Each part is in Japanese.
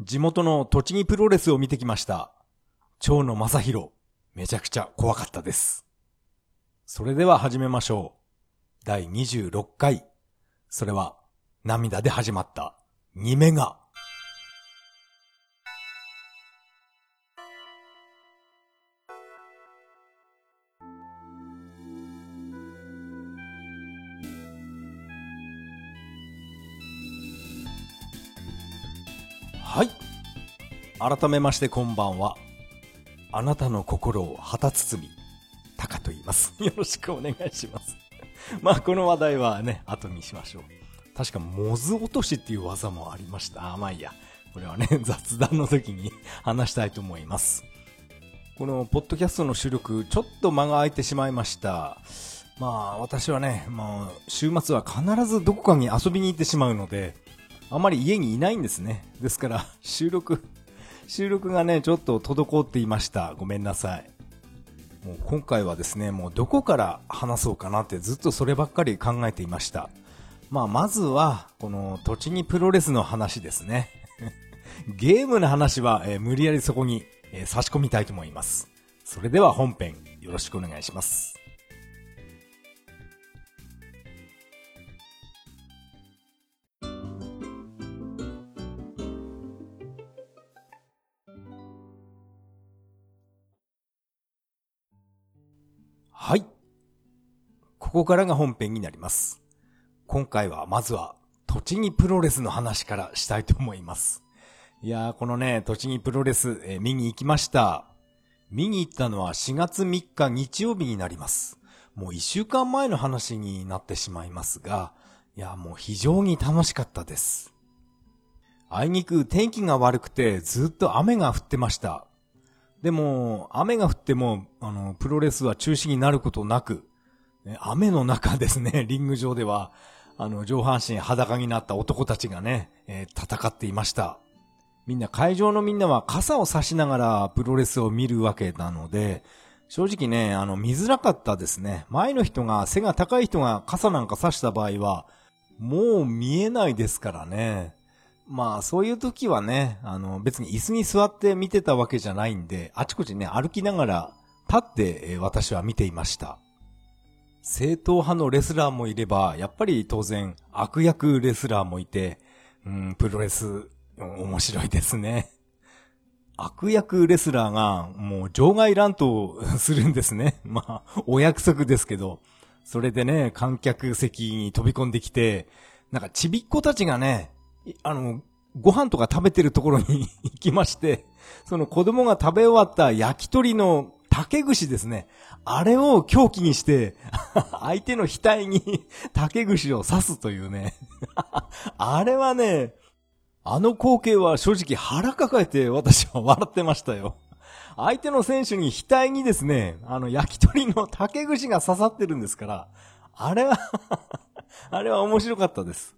地元の栃木プロレスを見てきました。蝶野正宏、めちゃくちゃ怖かったです。それでは始めましょう。第26回。それは、涙で始まった、2メガ。改めましてこんばんは。あなたの心を旗包み、タカと言います。よろしくお願いします。まあ、この話題はね、後にしましょう。確か、モズ落としっていう技もありました。あ、まあいいや。これはね、雑談の時に話したいと思います。この、ポッドキャストの収録、ちょっと間が空いてしまいました。まあ、私はね、もう、週末は必ずどこかに遊びに行ってしまうので、あまり家にいないんですね。ですから、収録、収録がね、ちょっと滞っていました。ごめんなさい。もう今回はですね、もうどこから話そうかなってずっとそればっかり考えていました。まあ、まずは、この栃木プロレスの話ですね。ゲームの話は、えー無理やりそこに、えー差し込みたいと思います。それでは本編、よろしくお願いします。ここからが本編になります。今回はまずは、栃木プロレスの話からしたいと思います。いやー、このね、栃木プロレス、えー見に行きました。見に行ったのは4月3日日曜日になります。もう1週間前の話になってしまいますが、いや、もう非常に楽しかったです。あいにく天気が悪くてずっと雨が降ってました。でも、雨が降っても、あの、プロレスは中止になることなく、雨の中ですね、リング上では、あの、上半身裸になった男たちがね、えー戦っていました。みんな、会場のみんなは傘を差しながらプロレスを見るわけなので、正直ね、あの、見づらかったですね。前の人が、背が高い人が傘なんか差した場合は、もう見えないですからね。まあ、そういう時はね、あの、別に椅子に座って見てたわけじゃないんで、あちこちね、歩きながら、立って、私は見ていました。正統派のレスラーもいれば、やっぱり当然、悪役レスラーもいて、うん、プロレス、面白いですね。悪役レスラーが、もう場外乱闘するんですね。まあ、お約束ですけど、それでね、観客席に飛び込んできて、なんかちびっ子たちがね、あの、ご飯とか食べてるところに 行きまして、その子供が食べ終わった焼き鳥の竹串ですね。あれを凶器にして、相手の額に 竹串を刺すというね。あれはね、あの光景は正直腹抱えて私は笑ってましたよ。相手の選手に額にですね、あの焼き鳥の竹串が刺さってるんですから、あれはあれは面白かったです。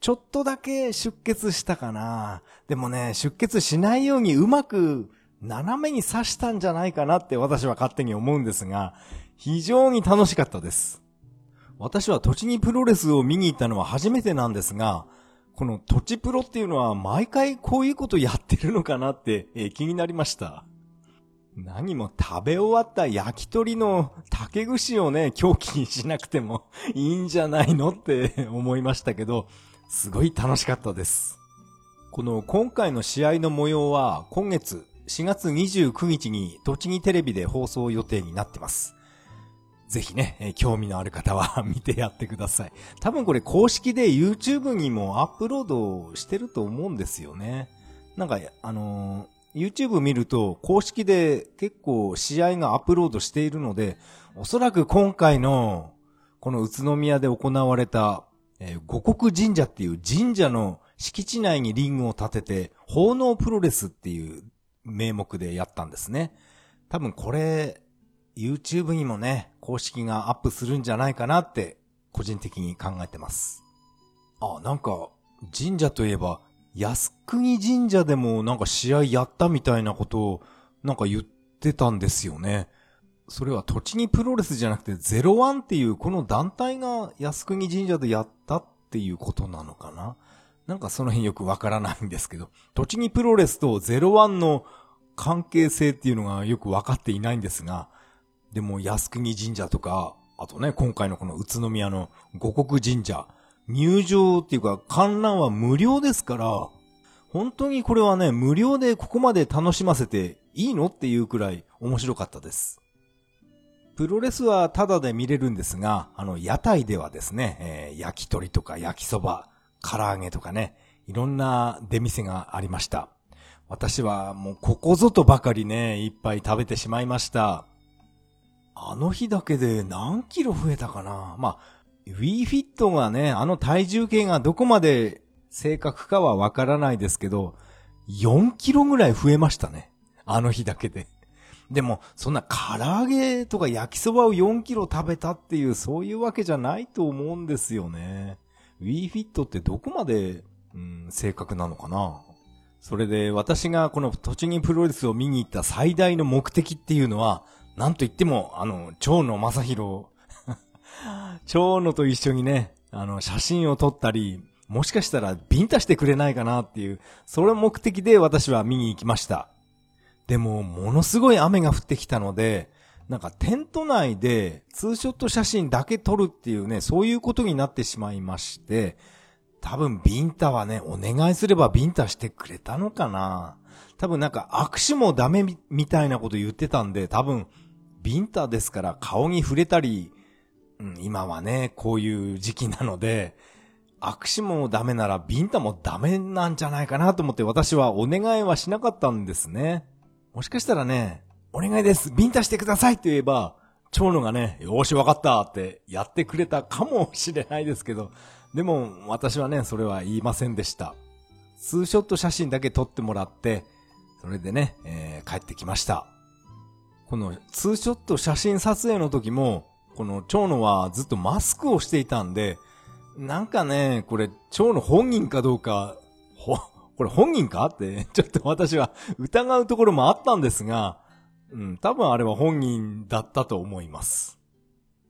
ちょっとだけ出血したかな。でもね、出血しないようにうまく斜めに刺したんじゃないかなって私は勝手に思うんですが、非常に楽しかったです。私は栃木プロレスを見に行ったのは初めてなんですが、この土地プロっていうのは毎回こういうことやってるのかなって、え気になりました。何も食べ終わった焼き鳥の竹串をね、狂気にしなくても いいんじゃないのって 思いましたけど、すごい楽しかったです。この今回の試合の模様は今月4月29日に栃木テレビで放送予定になってます。ぜひね、え興味のある方は 見てやってください。多分これ公式で YouTube にもアップロードしてると思うんですよね。なんか、あのー YouTube 見ると公式で結構試合がアップロードしているので、おそらく今回のこの宇都宮で行われた、えー五国神社っていう神社の敷地内にリングを建てて、奉納プロレスっていう名目でやったんですね。多分これ、YouTube にもね、公式がアップするんじゃないかなって、個人的に考えてます。あ、なんか、神社といえば、靖国神社でもなんか試合やったみたいなことを、なんか言ってたんですよね。それは栃木プロレスじゃなくてゼロワンっていうこの団体が靖国神社でやったっていうことなのかななんかその辺よくわからないんですけど、栃木プロレスと01の関係性っていうのがよくわかっていないんですが、でも靖国神社とか、あとね、今回のこの宇都宮の五国神社、入場っていうか観覧は無料ですから、本当にこれはね、無料でここまで楽しませていいのっていうくらい面白かったです。プロレスはタダで見れるんですが、あの、屋台ではですね、えー、焼き鳥とか焼きそば、唐揚げとかね、いろんな出店がありました。私はもうここぞとばかりね、いっぱい食べてしまいました。あの日だけで何キロ増えたかなまあ、Wii Fit がね、あの体重計がどこまで正確かはわからないですけど、4キロぐらい増えましたね。あの日だけで。でも、そんな唐揚げとか焼きそばを4キロ食べたっていう、そういうわけじゃないと思うんですよね。WeFit ってどこまで、うん、正確なのかなそれで私がこの栃木プロレスを見に行った最大の目的っていうのは、なんと言っても、あの、蝶野正宏。蝶野と一緒にね、あの、写真を撮ったり、もしかしたらビンタしてくれないかなっていう、それ目的で私は見に行きました。でも、ものすごい雨が降ってきたので、なんかテント内でツーショット写真だけ撮るっていうね、そういうことになってしまいまして、多分ビンタはね、お願いすればビンタしてくれたのかな多分なんか握手もダメみたいなこと言ってたんで、多分ビンタですから顔に触れたり、うん、今はね、こういう時期なので、握手もダメならビンタもダメなんじゃないかなと思って私はお願いはしなかったんですね。もしかしたらね、お願いです、ビンタしてくださいって言えば、長野がね、よーしわかったってやってくれたかもしれないですけど、でも私はね、それは言いませんでした。ツーショット写真だけ撮ってもらって、それでね、えー、帰ってきました。このツーショット写真撮影の時も、この蝶野はずっとマスクをしていたんで、なんかね、これ蝶野本人かどうか、ほ、これ本人か？って、ちょっと私は疑うところもあったんですが、うん、多分あれは本人だったと思います。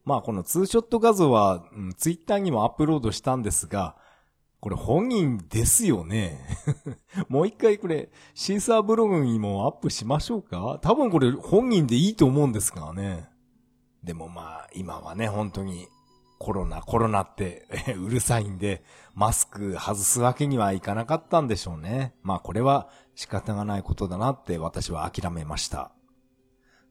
まあこのツーショット画像は、うん、ツイッターにもアップロードしたんですが、これ本人ですよね。もう一回これ、シーサーブログにもアップしましょうか？多分これ本人でいいと思うんですがね。でもまあ、今はね、本当にコロナ、コロナって うるさいんで、マスク外すわけにはいかなかったんでしょうね。まあこれは仕方がないことだなって私は諦めました。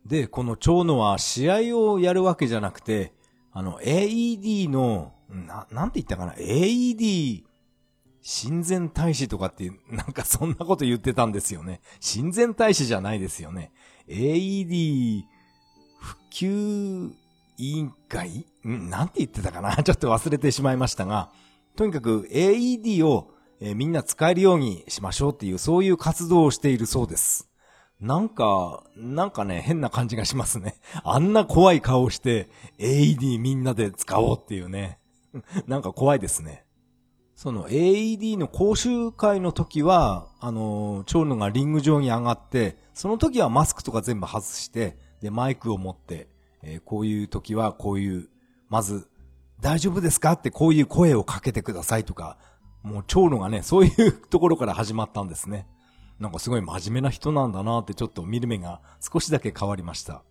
で、この蝶野は試合をやるわけじゃなくて、あの AED の、な、なんて言ったかな ?AED 親善大使とかってなんかそんなこと言ってたんですよね。親善大使じゃないですよね。AED 普及委員会？ん？なんて言ってたかな？ちょっと忘れてしまいましたが、とにかく AED を、えー、みんな使えるようにしましょうっていう、そういう活動をしているそうです。なんか、なんかね、変な感じがしますね。あんな怖い顔して AED みんなで使おうっていうね。なんか怖いですね。その AED の講習会の時は、あのー、長野がリング上に上がって、その時はマスクとか全部外して、で、マイクを持って、えー、こういう時はこういう、まず、大丈夫ですか？ってこういう声をかけてくださいとか、もう長野がね、そういうところから始まったんですね。なんかすごい真面目な人なんだなってちょっと見る目が少しだけ変わりました。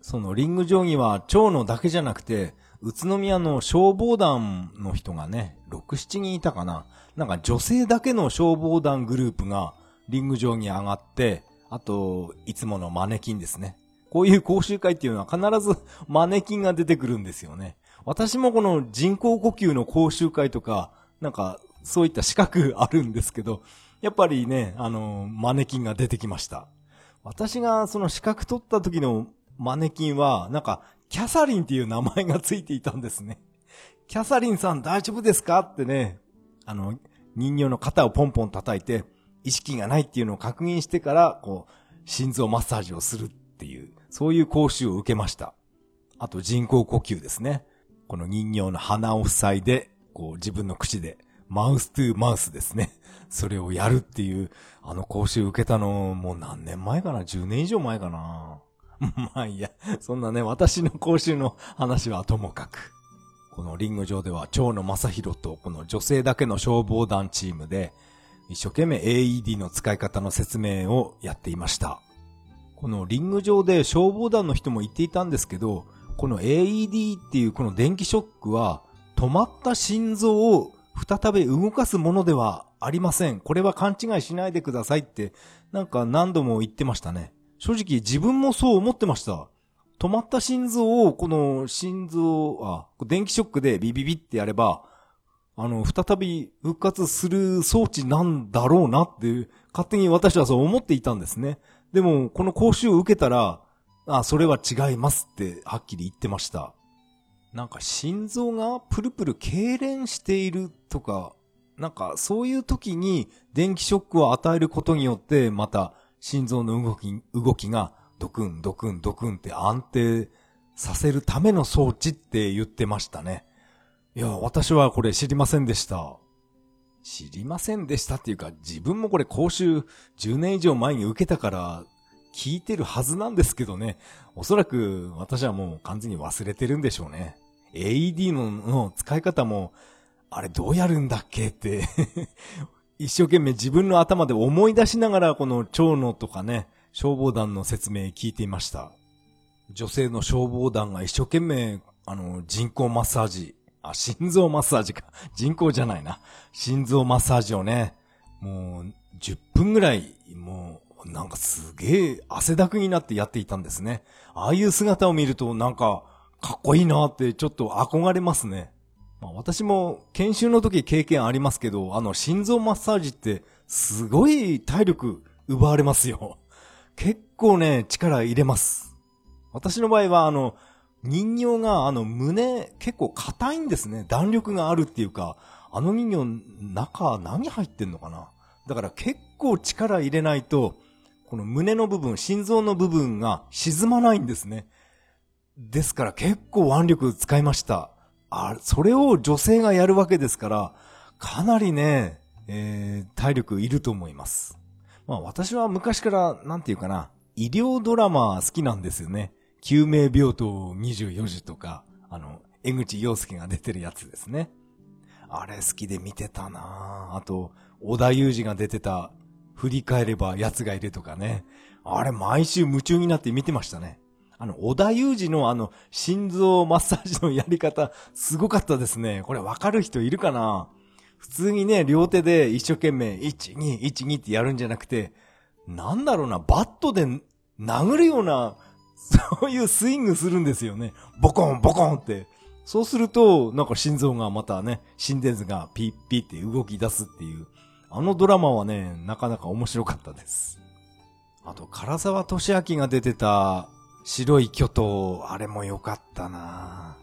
そのリング上には長野だけじゃなくて、宇都宮の消防団の人がね、6、7人いたかな。なんか女性だけの消防団グループがリング上に上がって、あと、いつものマネキンですね。こういう講習会っていうのは必ずマネキンが出てくるんですよね。私もこの人工呼吸の講習会とか、なんかそういった資格あるんですけど、やっぱりね、あの、マネキンが出てきました。私がその資格取った時のマネキンは、なんか、キャサリンっていう名前がついていたんですね。キャサリンさん大丈夫ですかってね、あの、人形の肩をポンポン叩いて、意識がないっていうのを確認してから、こう、心臓マッサージをするっていう、そういう講習を受けました。あと人工呼吸ですね。この人形の鼻を塞いで、こう自分の口で、マウストゥーマウスですね。それをやるっていう、あの講習受けたの、もう何年前かな ?10 年以上前かな？まあいいや、そんなね、私の講習の話はともかく。このリング上では蝶野正宏とこの女性だけの消防団チームで一生懸命 AED の使い方の説明をやっていました。このリング上で消防団の人も言っていたんですけど、この AED っていうこの電気ショックは止まった心臓を再び動かすものではありません。これは勘違いしないでくださいってなんか何度も言ってましたね。正直自分もそう思ってました。止まった心臓を、この心臓、あ、電気ショックでビビビってやれば、あの、再び復活する装置なんだろうなっていう、勝手に私はそう思っていたんですね。でも、この講習を受けたら、あ、それは違いますって、はっきり言ってました。なんか心臓がプルプル痙攣しているとか、なんかそういう時に電気ショックを与えることによって、また心臓の動き、動きがドクン、ドクン、ドクンって安定させるための装置って言ってましたね。いや、私はこれ知りませんでした。知りませんでしたっていうか、自分もこれ講習10年以上前に受けたから聞いてるはずなんですけどね。おそらく私はもう完全に忘れてるんでしょうね。AED のの使い方も、あれどうやるんだっけって 一生懸命自分の頭で思い出しながらこの蝶野とかね、消防団の説明聞いていました。女性の消防団が一生懸命、あの、人工マッサージ、あ、心臓マッサージか。人工じゃないな。心臓マッサージをね、もう、10分ぐらい、もう、なんかすげえ汗だくになってやっていたんですね。ああいう姿を見るとなんか、かっこいいなってちょっと憧れますね。まあ、私も研修の時経験ありますけど、あの心臓マッサージってすごい体力奪われますよ。結構ね、力入れます。私の場合は、あの、人形が、あの、胸、結構硬いんですね。弾力があるっていうか、あの人形、中、何入ってんのかなだから結構力入れないと、この胸の部分、心臓の部分が沈まないんですね。ですから結構腕力使いました。あ、それを女性がやるわけですから、かなりね、えー、体力いると思います。まあ私は昔から、なんていうかな、医療ドラマ好きなんですよね。救命病棟24時とか、あの、江口洋介が出てるやつですね。あれ好きで見てたなあと、小田裕二が出てた、振り返れば奴がいるとかね。あれ毎週夢中になって見てましたね。あの、小田裕二のあの、心臓マッサージのやり方、すごかったですね。これわかる人いるかな？普通にね、両手で一生懸命、1、2、1、2ってやるんじゃなくて、なんだろうな、バットで殴るような、そういうスイングするんですよね。ボコン、ボコンって。そうすると、なんか心臓がまたね、心電図がピッピッって動き出すっていう。あのドラマはね、なかなか面白かったです。あと、唐沢俊明が出てた白い巨頭、あれも良かったな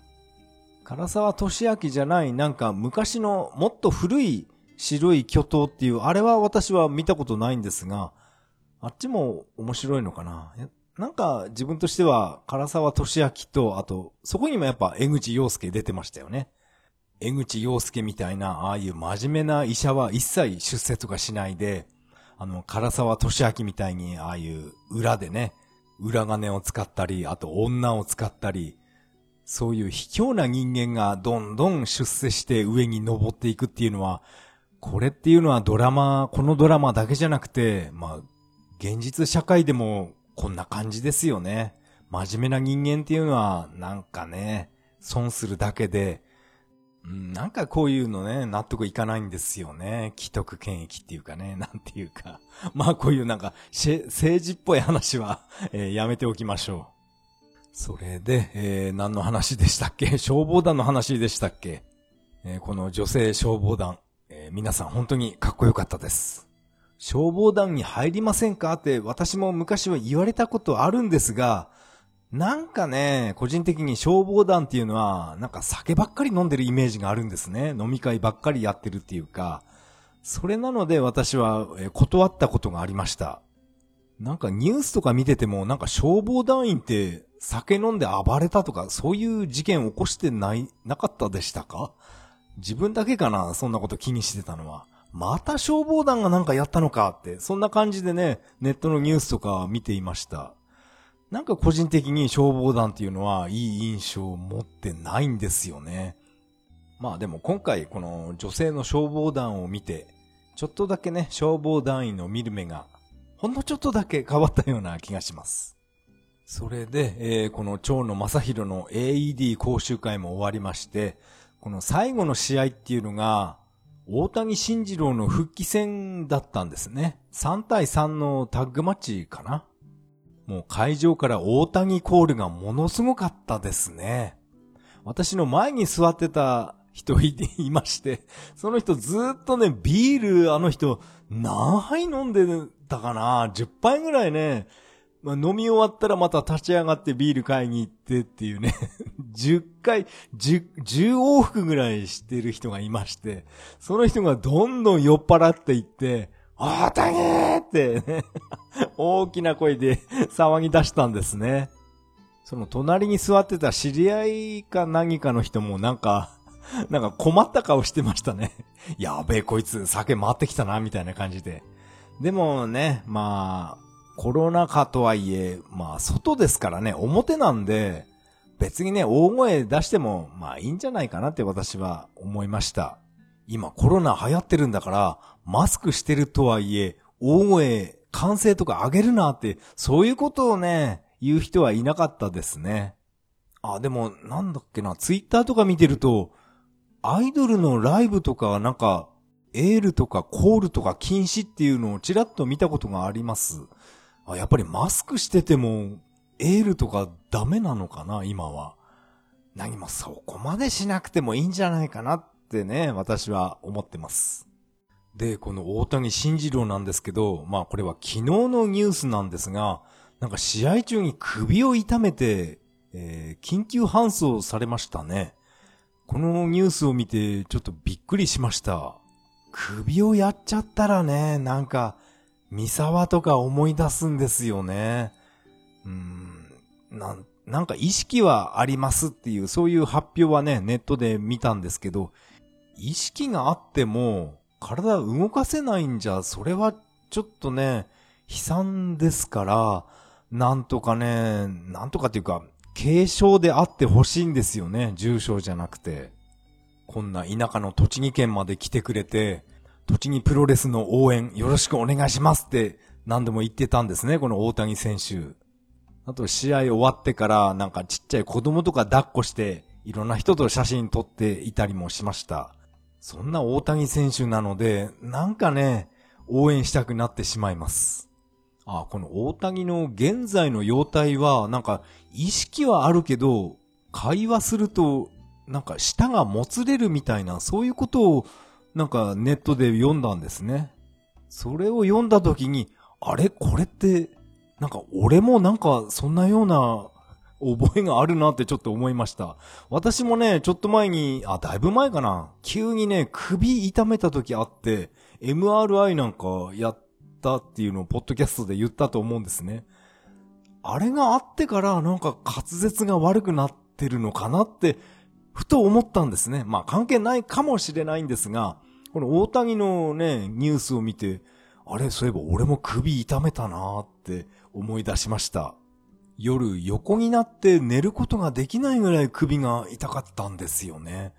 唐沢俊明じゃない、なんか昔のもっと古い白い巨頭っていう、あれは私は見たことないんですが、あっちも面白いのかななんか自分としては唐沢俊明と、あと、そこにもやっぱ江口洋介出てましたよね。江口洋介みたいな、ああいう真面目な医者は一切出世とかしないで、あの、唐沢俊明みたいに、ああいう裏でね、裏金を使ったり、あと女を使ったり、そういう卑怯な人間がどんどん出世して上に登っていくっていうのは、これっていうのはドラマ、このドラマだけじゃなくて、まあ、現実社会でもこんな感じですよね。真面目な人間っていうのは、なんかね、損するだけで、うんなんかこういうのね、納得いかないんですよね。既得権益っていうかね、なんていうか。まあこういうなんか、政治っぽい話は、えー、やめておきましょう。それで、えー、何の話でしたっけ？消防団の話でしたっけ、えー、この女性消防団、え、皆さん本当にかっこよかったです。消防団に入りませんか？って私も昔は言われたことあるんですが、なんかね、個人的に消防団っていうのは、なんか酒ばっかり飲んでるイメージがあるんですね。飲み会ばっかりやってるっていうか、それなので私は断ったことがありました。なんかニュースとか見てても、なんか消防団員って酒飲んで暴れたとか、そういう事件起こしてない、なかったでしたか？自分だけかなそんなこと気にしてたのは。また消防団がなんかやったのかって、そんな感じでね、ネットのニュースとか見ていました。なんか個人的に消防団っていうのはいい印象を持ってないんですよね。まあでも今回この女性の消防団を見て、ちょっとだけね、消防団員の見る目が、ほんのちょっとだけ変わったような気がします。それで、えー、この蝶野正宏の AED 講習会も終わりまして、この最後の試合っていうのが、大谷慎次郎の復帰戦だったんですね。3対3のタッグマッチかな。もう会場から大谷コールがものすごかったですね。私の前に座ってた人いまして、その人ずっとね、ビール、あの人、何杯飲んでたかな ?10 杯ぐらいね、まあ、飲み終わったらまた立ち上がってビール買いに行ってっていうね 10回、10、10往復ぐらいしてる人がいまして、その人がどんどん酔っ払っていって、大谷ってね大きな声で騒ぎ出したんですね。その隣に座ってた知り合いか何かの人もなんか、なんか困った顔してましたね。やべえ、こいつ酒回ってきたな、みたいな感じで。でもね、まあ、コロナ禍とはいえ、まあ、外ですからね、表なんで、別にね、大声出しても、まあいいんじゃないかなって私は思いました。今コロナ流行ってるんだから、マスクしてるとはいえ、大声、歓声とか上げるなって、そういうことをね、言う人はいなかったですね。あ、でも、なんだっけな、ツイッターとか見てると、アイドルのライブとかなんか、エールとかコールとか禁止っていうのをちらっと見たことがあります。あ、やっぱりマスクしてても、エールとかダメなのかな、今は。何もそこまでしなくてもいいんじゃないかなってね、私は思ってます。で、この大谷慎次郎なんですけど、まあこれは昨日のニュースなんですが、なんか試合中に首を痛めて、えー、緊急搬送されましたね。このニュースを見てちょっとびっくりしました。首をやっちゃったらね、なんか、三沢とか思い出すんですよね。うん、なん、なんか意識はありますっていう、そういう発表はね、ネットで見たんですけど、意識があっても、体動かせないんじゃ、それはちょっとね、悲惨ですから、なんとかね、なんとかっていうか、軽症であってほしいんですよね、重症じゃなくて。こんな田舎の栃木県まで来てくれて、栃木プロレスの応援よろしくお願いしますって何度も言ってたんですね、この大谷選手。あと試合終わってからなんかちっちゃい子供とか抱っこしていろんな人と写真撮っていたりもしました。そんな大谷選手なので、なんかね、応援したくなってしまいます。あ、この大谷の現在の容態は、なんか意識はあるけど、会話すると、なんか舌がもつれるみたいな、そういうことをなんかネットで読んだんですね。それを読んだ時に、あれ？これって、なんか俺もなんかそんなような覚えがあるなってちょっと思いました。私もね、ちょっと前に、あ、だいぶ前かな。急にね、首痛めた時あって、MRI なんかやったっていうのをポッドキャストで言ったと思うんですね。あれがあってからなんか滑舌が悪くなってるのかなってふと思ったんですね。まあ関係ないかもしれないんですが、この大谷のね、ニュースを見て、あれ、そういえば俺も首痛めたなーって思い出しました。夜横になって寝ることができないぐらい首が痛かったんですよね。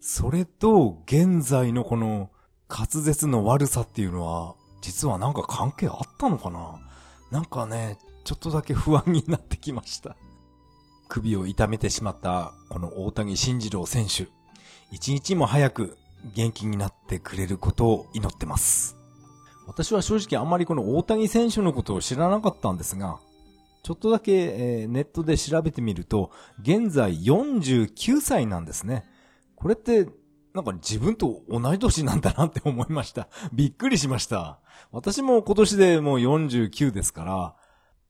それと現在のこの滑舌の悪さっていうのは、実はなんか関係あったのかな？なんかね、ちょっとだけ不安になってきました。首を痛めてしまったこの大谷慎次郎選手。一日も早く元気になってくれることを祈ってます。私は正直あんまりこの大谷選手のことを知らなかったんですが、ちょっとだけ、えー、ネットで調べてみると、現在49歳なんですね。これって、なんか自分と同い年なんだなって思いました。びっくりしました。私も今年でもう49ですから、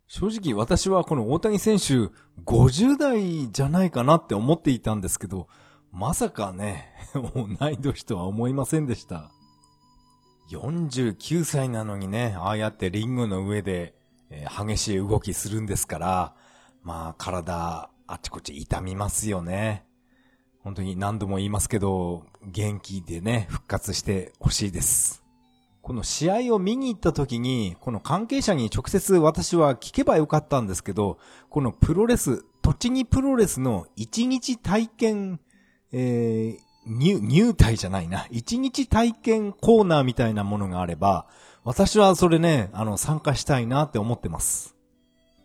正直私はこの大谷選手50代じゃないかなって思っていたんですけど、まさかね、同い年とは思いませんでした。49歳なのにね、ああやってリングの上で、えー、激しい動きするんですから、まあ体あちこち痛みますよね。本当に何度も言いますけど、元気でね、復活してほしいです。この試合を見に行った時に、この関係者に直接私は聞けばよかったんですけど、このプロレス、栃木プロレスの一日体験、えー、入、入隊じゃないな。一日体験コーナーみたいなものがあれば、私はそれね、あの、参加したいなって思ってます。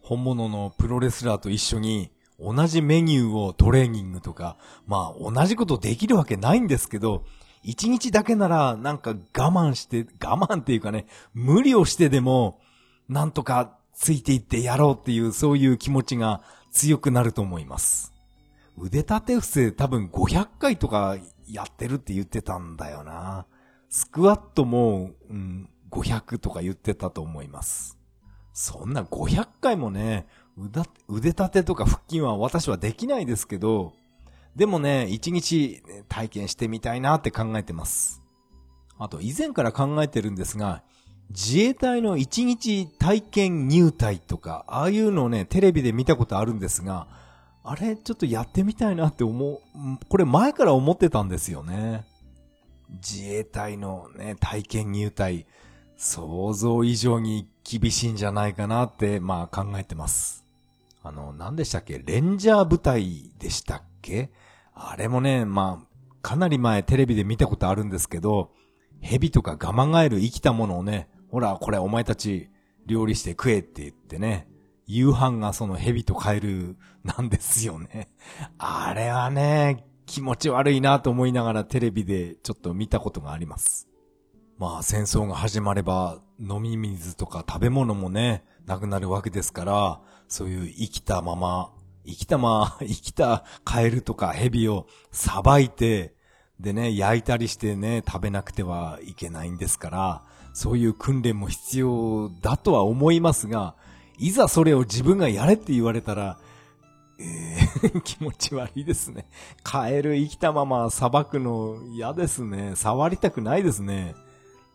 本物のプロレスラーと一緒に同じメニューをトレーニングとか、まあ同じことできるわけないんですけど、一日だけならなんか我慢して、我慢っていうかね、無理をしてでも、なんとかついていってやろうっていうそういう気持ちが強くなると思います。腕立て伏せ多分500回とかやってるって言ってたんだよな。スクワットも、うん、500とか言ってたと思います。そんな500回もね、腕立てとか腹筋は私はできないですけど、でもね、一日体験してみたいなって考えてます。あと以前から考えてるんですが、自衛隊の一日体験入隊とか、ああいうのをね、テレビで見たことあるんですが、あれ、ちょっとやってみたいなって思う、これ前から思ってたんですよね。自衛隊のね、体験入隊、想像以上に厳しいんじゃないかなって、まあ考えてます。あの、何でしたっけ？レンジャー部隊でしたっけ？あれもね、まあ、かなり前テレビで見たことあるんですけど、蛇とかガマガエル生きたものをね、ほら、これお前たち料理して食えって言ってね、夕飯がその蛇とカエルなんですよね。あれはね、気持ち悪いなと思いながらテレビでちょっと見たことがあります。まあ戦争が始まれば飲み水とか食べ物もね、なくなるわけですから、そういう生きたまま、生きたま、生きたカエルとかヘビをさばいて、でね、焼いたりしてね、食べなくてはいけないんですから、そういう訓練も必要だとは思いますが、いざそれを自分がやれって言われたら、えー、気持ち悪いですね。カエル生きたままさばくの嫌ですね。触りたくないですね。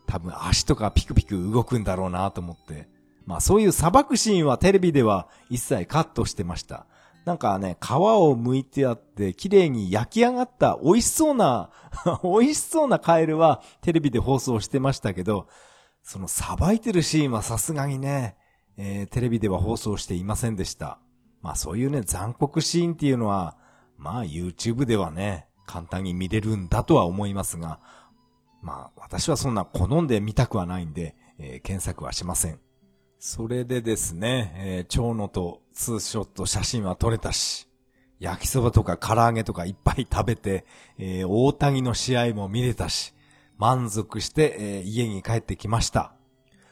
多分足とかピクピク動くんだろうなと思って。まあそういう砂漠シーンはテレビでは一切カットしてました。なんかね、皮を剥いてあって綺麗に焼き上がった美味しそうな 美味しそうなカエルはテレビで放送してましたけど、そのさばいてるシーンはさすがにね、えー、テレビでは放送していませんでした。まあそういうね、残酷シーンっていうのは、まあ YouTube ではね、簡単に見れるんだとは思いますが、まあ、私はそんな好んで見たくはないんで、えー、検索はしません。それでですね、えー、蝶野とツーショット写真は撮れたし、焼きそばとか唐揚げとかいっぱい食べて、えー、大谷の試合も見れたし、満足して、えー、家に帰ってきました。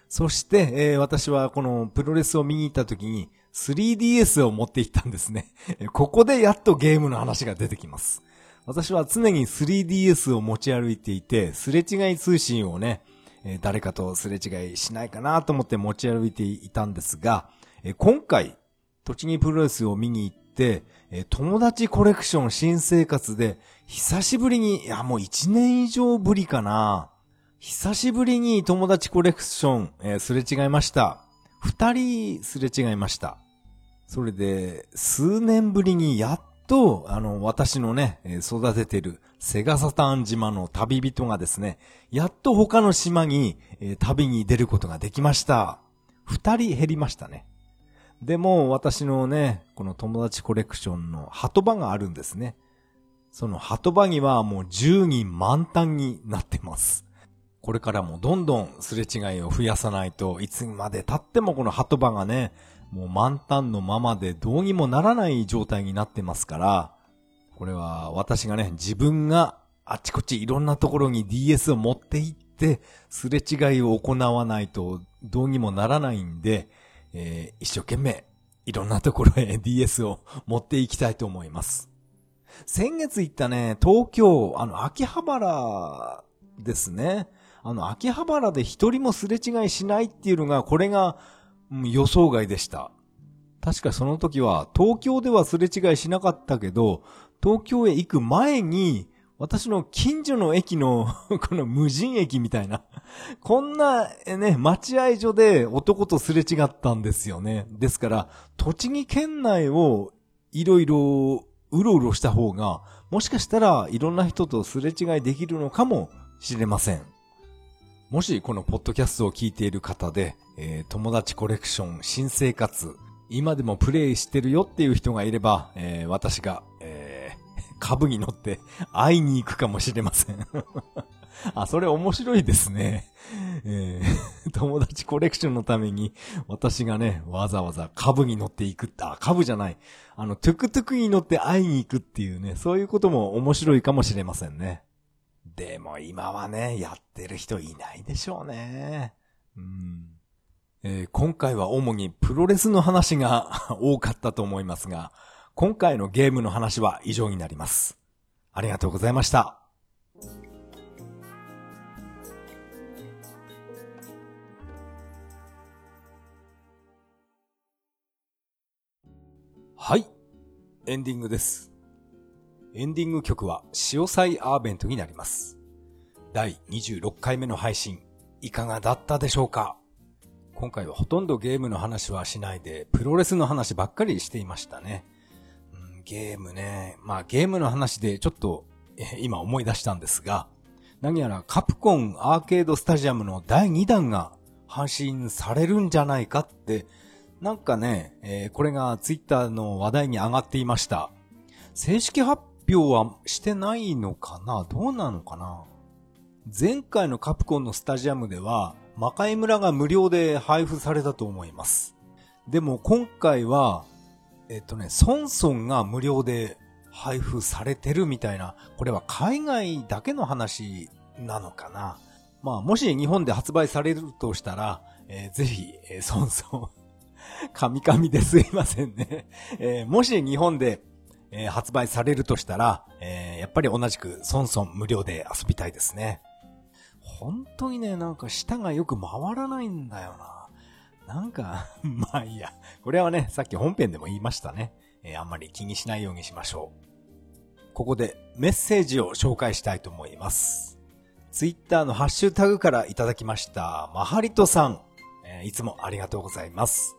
そして、えー、私はこのプロレスを見に行った時に 3DS を持って行ったんですね。ここでやっとゲームの話が出てきます。私は常に 3DS を持ち歩いていて、すれ違い通信をね、誰かとすれ違いしないかなと思って持ち歩いていたんですが、今回、栃木プロレスを見に行って、友達コレクション新生活で、久しぶりに、いやもう1年以上ぶりかな。久しぶりに友達コレクション、え、すれ違いました。二人すれ違いました。それで、数年ぶりにやっと、あの、私のね、育ててるセガサタン島の旅人がですね、やっと他の島に、旅に出ることができました。二人減りましたね。でも、私のね、この友達コレクションの鳩場があるんですね。その鳩場にはもう10人満タンになってます。これからもどんどんすれ違いを増やさないといつまで経ってもこの鳩場がね、もう満タンのままでどうにもならない状態になってますから、これは私がね、自分があちこちいろんなところに DS を持って行って、すれ違いを行わないとどうにもならないんで、えー、一生懸命いろんなところへ DS を持っていきたいと思います。先月行ったね、東京、あの、秋葉原ですね。あの、秋葉原で一人もすれ違いしないっていうのが、これが予想外でした。確かその時は東京ではすれ違いしなかったけど、東京へ行く前に、私の近所の駅の この無人駅みたいなこんなね、待合所で男とすれ違ったんですよね。ですから、栃木県内をいろいろうろうろした方が、もしかしたらいろんな人とすれ違いできるのかもしれません。もしこのポッドキャストを聞いている方で、えー、友達コレクション新生活、今でもプレイしてるよっていう人がいれば、えー、私が、えー、株に乗って会いに行くかもしれません。あ、それ面白いですね。えー、友達コレクションのために、私がね、わざわざ株に乗っていくって、あ、株じゃない。あの、トゥクトゥクに乗って会いに行くっていうね、そういうことも面白いかもしれませんね。でも今はね、やってる人いないでしょうね。うん。えー、今回は主にプロレスの話が多かったと思いますが、今回のゲームの話は以上になります。ありがとうございました。はい。エンディングです。エンディング曲は、潮祭アーベントになります。第26回目の配信、いかがだったでしょうか？今回はほとんどゲームの話はしないで、プロレスの話ばっかりしていましたね。うん、ゲームね。まあゲームの話でちょっと、今思い出したんですが、何やらカプコンアーケードスタジアムの第2弾が配信されるんじゃないかってなんかね、えー、これがツイッターの話題に上がっていました。正式発表はしてないのかな？どうなのかな？前回のカプコンのスタジアムでは、魔界村が無料で配布されたと思います。でも今回は、えっとね、ソンソンが無料で配布されてるみたいな、これは海外だけの話なのかな？まあ、もし日本で発売されるとしたら、えー、ぜひ、えー、ソンソンカミカミですいませんね。えー、もし日本で、えー、発売されるとしたら、えー、やっぱり同じくソンソン無料で遊びたいですね。本当にね、なんか舌がよく回らないんだよな。なんか まあいいや。これはね、さっき本編でも言いましたね。えー、あんまり気にしないようにしましょう。ここでメッセージを紹介したいと思います。ツイッターのハッシュタグからいただきました、マハリトさん。えー、いつもありがとうございます。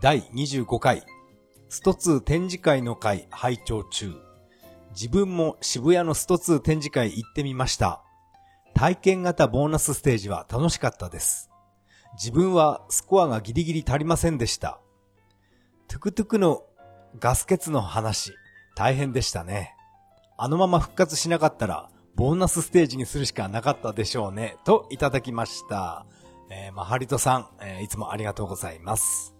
第25回、スト2展示会の会拝聴中。自分も渋谷のスト2展示会行ってみました。体験型ボーナスステージは楽しかったです。自分はスコアがギリギリ足りませんでした。トゥクトゥクのガス欠の話、大変でしたね。あのまま復活しなかったら、ボーナスステージにするしかなかったでしょうね。といただきました。えー、まハリトさん、えー、いつもありがとうございます。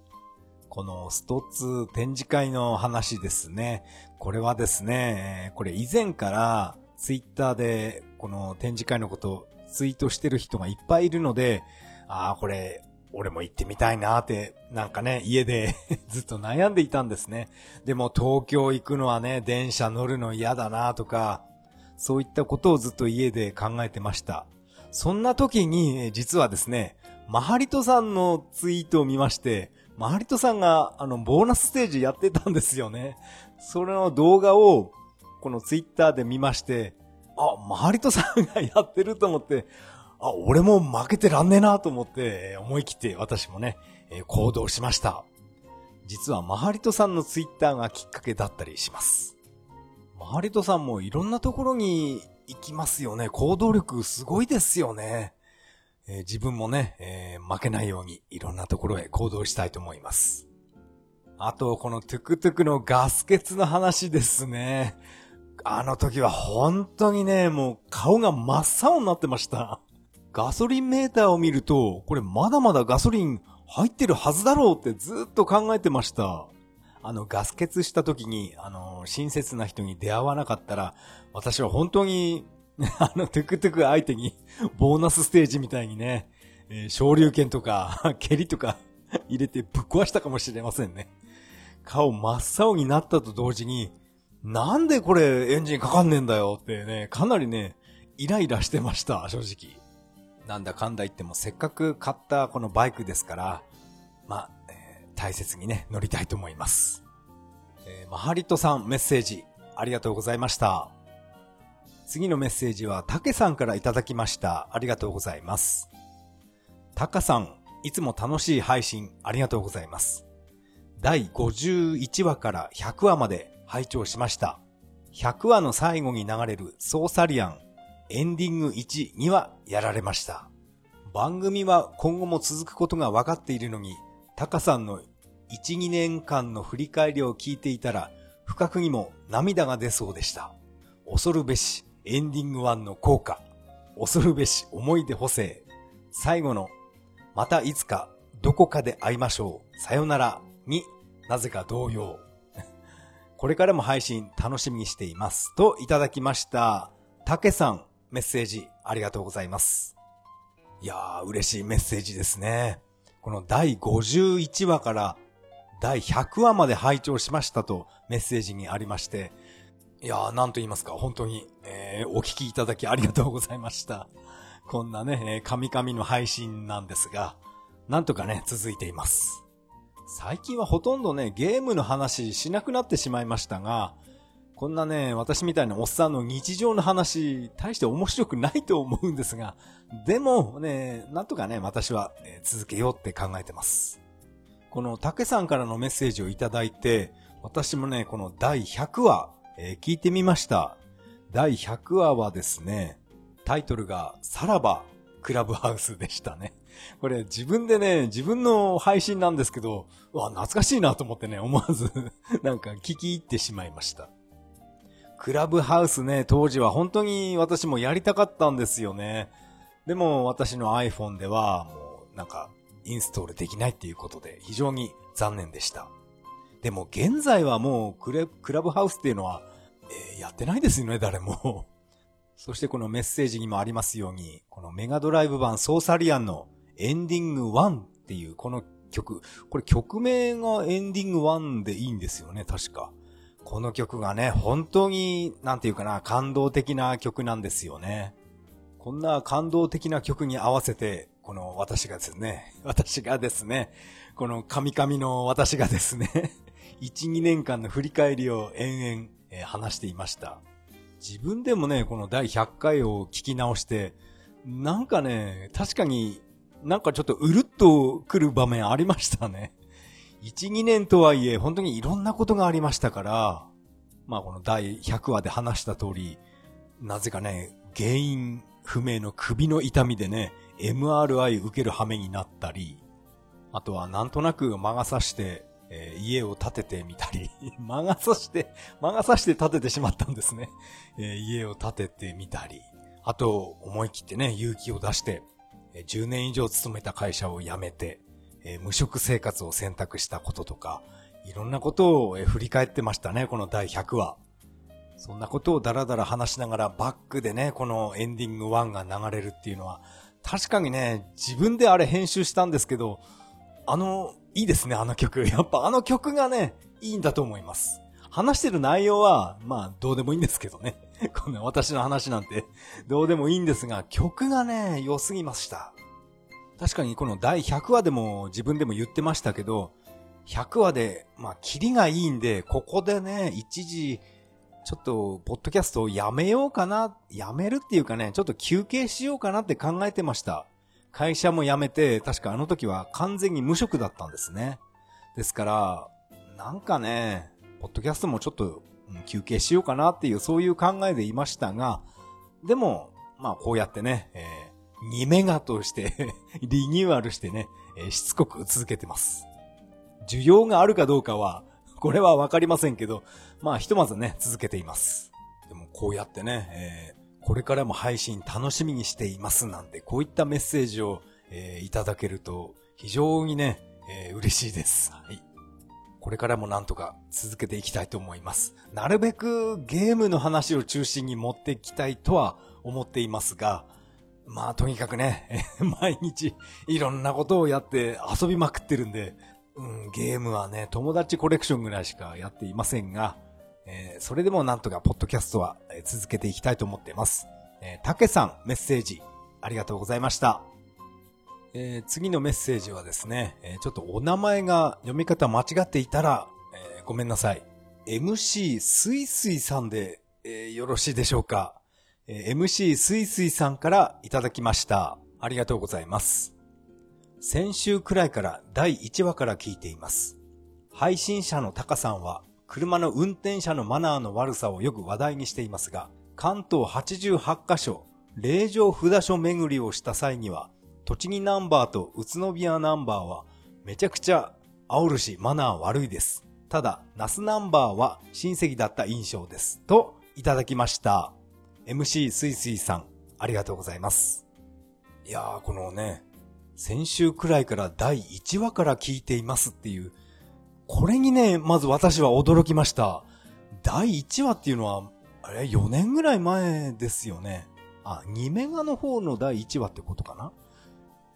このストツ展示会の話ですね。これはですね、これ以前からツイッターでこの展示会のことをツイートしてる人がいっぱいいるので、ああ、これ、俺も行ってみたいなって、なんかね、家で ずっと悩んでいたんですね。でも東京行くのはね、電車乗るの嫌だなとか、そういったことをずっと家で考えてました。そんな時に、実はですね、マハリトさんのツイートを見まして、マハリトさんが、あの、ボーナスステージやってたんですよね。それの動画を、このツイッターで見まして、あ、マハリトさんがやってると思って、あ、俺も負けてらんねえなと思って、思い切って私もね、え、行動しました。実はマハリトさんのツイッターがきっかけだったりします。マハリトさんもいろんなところに行きますよね。行動力すごいですよね。えー、自分もね、えー、負けないようにいろんなところへ行動したいと思います。あと、このトゥクトゥクのガス欠の話ですね。あの時は本当にね、もう顔が真っ青になってました。ガソリンメーターを見ると、これまだまだガソリン入ってるはずだろうってずっと考えてました。あの、ガス欠した時に、あの、親切な人に出会わなかったら、私は本当に あの、トゥクトゥク相手に、ボーナスステージみたいにね、えー、昇竜拳とか、蹴りとか 入れてぶっ壊したかもしれませんね。顔真っ青になったと同時に、なんでこれエンジンかかんねえんだよってね、かなりね、イライラしてました、正直。なんだかんだ言ってもせっかく買ったこのバイクですから、まあ、えー、大切にね、乗りたいと思います。えー、マハリトさんメッセージありがとうございました。次のメッセージは、たけさんからいただきました。ありがとうございます。たかさん、いつも楽しい配信ありがとうございます。第51話から100話まで拝聴しました。100話の最後に流れるソーサリアンエンディング1、2話やられました。番組は今後も続くことが分かっているのに、タカさんの1、2年間の振り返りを聞いていたら、不覚にも涙が出そうでした。恐るべしエンディング1の効果。恐るべし思い出補正。最後のまたいつかどこかで会いましょう。さよならになぜか同様。これからも配信楽しみにしています。といただきました。たけさん、メッセージありがとうございます。いやー、嬉しいメッセージですね。この第51話から第100話まで拝聴しましたとメッセージにありまして、いやー、なんと言いますか、本当に、えー、お聞きいただきありがとうございました。こんなね、神々の配信なんですが、なんとかね、続いています。最近はほとんどね、ゲームの話しなくなってしまいましたが、こんなね、私みたいなおっさんの日常の話、大して面白くないと思うんですが、でもね、なんとかね、私は、続けようって考えてます。この竹さんからのメッセージをいただいて、私もね、この第100話、えー、聞いてみました。第100話はですね、タイトルが、さらばクラブハウスでしたね。これ自分でね、自分の配信なんですけど、うわ、懐かしいなと思ってね、思わず なんか聞き入ってしまいました。クラブハウスね、当時は本当に私もやりたかったんですよね。でも私の iPhone ではもうなんかインストールできないっていうことで非常に残念でした。でも現在はもうクレクラブハウスっていうのは、えー、やってないですよね、誰も。そしてこのメッセージにもありますように、このメガドライブ版ソーサリアンのエンディング1っていうこの曲、これ曲名がエンディング1でいいんですよね、確か。この曲がね、本当に、なんていうかな、感動的な曲なんですよね。こんな感動的な曲に合わせて、この私がですね、私がですね、この神々の私がですね、1、2年間の振り返りを延々、えー、話していました。自分でもね、この第100回を聞き直して、なんかね、確かになんかちょっとうるっと来る場面ありましたね。1、2年とはいえ、本当にいろんなことがありましたから、まあこの第100話で話した通り、なぜかね、原因不明の首の痛みでね、MRI 受ける羽目になったり、あとはなんとなく魔が差して、えー、家を建ててみたり、魔が差して、魔が差して建ててしまったんですね。えー、家を建ててみたり、あと思い切ってね、勇気を出して、10年以上勤めた会社を辞めて、えー、無職生活を選択したこととか、いろんなことを、えー、振り返ってましたね、この第100話。そんなことをダラダラ話しながらバックでね、このエンディング1が流れるっていうのは、確かにね、自分であれ編集したんですけど、あの、いいですね、あの曲。やっぱあの曲がね、いいんだと思います。話してる内容は、まあ、どうでもいいんですけどね。こんな私の話なんて、どうでもいいんですが、曲がね、良すぎました。確かにこの第100話でも自分でも言ってましたけど、100話で、まあ、キリがいいんで、ここでね、一時、ちょっと、ポッドキャストをやめようかな、やめるっていうかね、ちょっと休憩しようかなって考えてました。会社も辞めて、確かあの時は完全に無職だったんですね。ですから、なんかね、ポッドキャストもちょっと、休憩しようかなっていう、そういう考えでいましたが、でも、まあこうやってね、えー、2メガとして リニューアルしてね、えー、しつこく続けてます。需要があるかどうかは、これはわかりませんけど、まあひとまずね、続けています。でもこうやってね、えー、これからも配信楽しみにしていますなんて、こういったメッセージを、えー、いただけると、非常にね、えー、嬉しいです。はい。これからもなんとか続けていきたいと思います。なるべくゲームの話を中心に持っていきたいとは思っていますが、まあとにかくね、毎日いろんなことをやって遊びまくってるんで、うん、ゲームはね、友達コレクションぐらいしかやっていませんが、えー、それでもなんとかポッドキャストは続けていきたいと思っています。えー、たけさんメッセージありがとうございました。えー、次のメッセージはですね、えー、ちょっとお名前が読み方間違っていたら、えー、ごめんなさい。MC すいすいさんで、えよろしいでしょうか、え ?MC すいすいさんからいただきました。ありがとうございます。先週くらいから第1話から聞いています。配信者のタカさんは車の運転者のマナーの悪さをよく話題にしていますが、関東88カ所、霊場札所巡りをした際には、栃木ナンバーと宇都宮ナンバーはめちゃくちゃ煽るしマナー悪いです。ただ、ナスナンバーは親戚だった印象です。と、いただきました。MC すいすいさん、ありがとうございます。いやー、このね、先週くらいから第1話から聞いていますっていう、これにね、まず私は驚きました。第1話っていうのは、あれ、4年ぐらい前ですよね。あ、2メガの方の第1話ってことかな？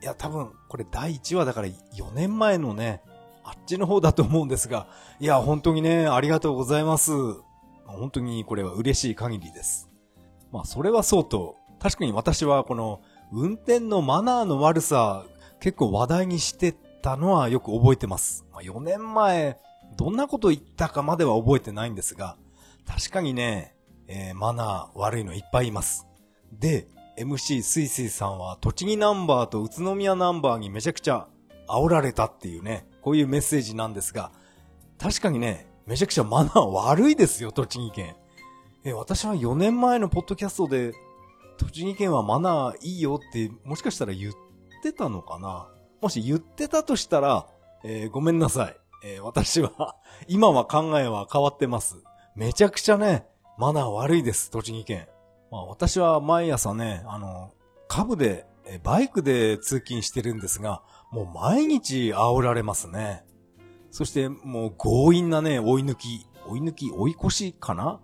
いや、多分、これ第1話だから4年前のね、あっちの方だと思うんですが、いや、本当にね、ありがとうございます。本当にこれは嬉しい限りです。まあ、それはそうと、確かに私はこの、運転のマナーの悪さ、結構話題にしてたのはよく覚えてます。まあ、4年前、どんなこと言ったかまでは覚えてないんですが、確かにね、えー、マナー悪いのいっぱいいます。で、MC スイスイさんは栃木ナンバーと宇都宮ナンバーにめちゃくちゃ煽られたっていうね、こういうメッセージなんですが、確かにね、めちゃくちゃマナー悪いですよ、栃木県。え、私は4年前のポッドキャストで、栃木県はマナーいいよって、もしかしたら言ってたのかな？もし言ってたとしたら、えー、ごめんなさい。えー、私は今は考えは変わってます。めちゃくちゃね、マナー悪いです、栃木県。まあ私は毎朝ね、あの、株で、バイクで通勤してるんですが、もう毎日煽られますね。そしてもう強引なね、追い抜き、追い抜き、追い越しかな？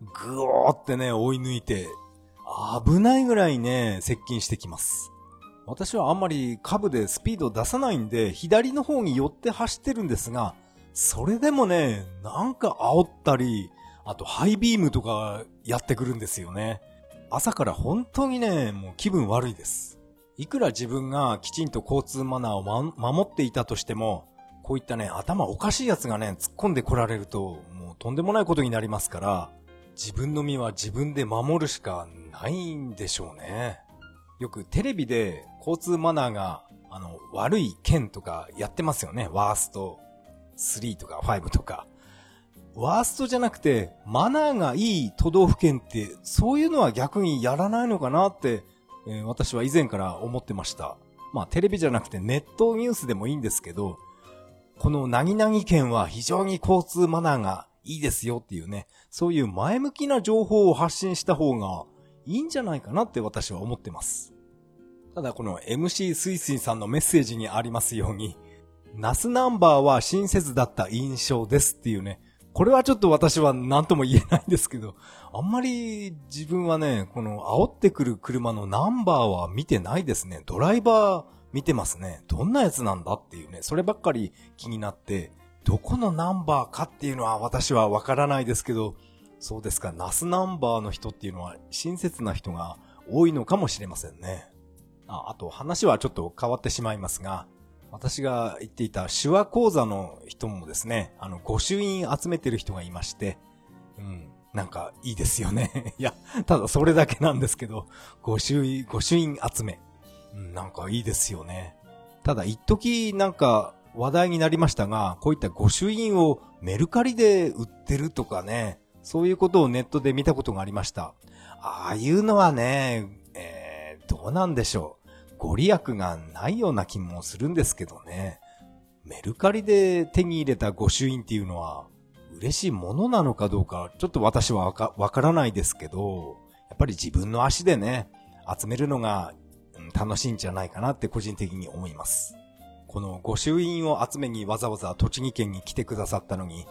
ぐーってね、追い抜いて、危ないぐらいね、接近してきます。私はあんまり株でスピードを出さないんで、左の方に寄って走ってるんですが、それでもね、なんか煽ったり、あとハイビームとかやってくるんですよね。朝から本当にね、もう気分悪いです。いくら自分がきちんと交通マナーを、ま、守っていたとしても、こういったね、頭おかしいやつがね、突っ込んでこられると、もうとんでもないことになりますから、自分の身は自分で守るしかないんでしょうね。よくテレビで交通マナーが、あの、悪い県とかやってますよね。ワースト3とか5とか。ワーストじゃなくて、マナーがいい都道府県って、そういうのは逆にやらないのかなって、えー、私は以前から思ってました。まあ、テレビじゃなくてネットニュースでもいいんですけど、このなぎなぎ県は非常に交通マナーがいいですよっていうね、そういう前向きな情報を発信した方がいいんじゃないかなって私は思ってます。ただこの MC スイスイさんのメッセージにありますように、ナスナンバーは親切だった印象ですっていうね、これはちょっと私は何とも言えないんですけど、あんまり自分はね、この煽ってくる車のナンバーは見てないですね。ドライバー見てますね。どんなやつなんだっていうね、そればっかり気になって、どこのナンバーかっていうのは私はわからないですけど、そうですか、ナスナンバーの人っていうのは親切な人が多いのかもしれませんね。ああと話はちょっと変わってしまいますが、私が言っていた手話講座の人もですね、あの、御朱印集めてる人がいまして、うん、なんかいいですよね。いや、ただそれだけなんですけど、御朱印、御朱印集め。うん、なんかいいですよね。ただ一時なんか話題になりましたが、こういった御朱印をメルカリで売ってるとかね、そういうことをネットで見たことがありました。ああいうのはね、えー、どうなんでしょう。ご利益がないような気もするんですけどね。メルカリで手に入れた御朱印っていうのは、嬉しいものなのかどうか、ちょっと私はわか、わからないですけど、やっぱり自分の足でね、集めるのが楽しいんじゃないかなって個人的に思います。この御朱印を集めにわざわざ栃木県に来てくださったのに、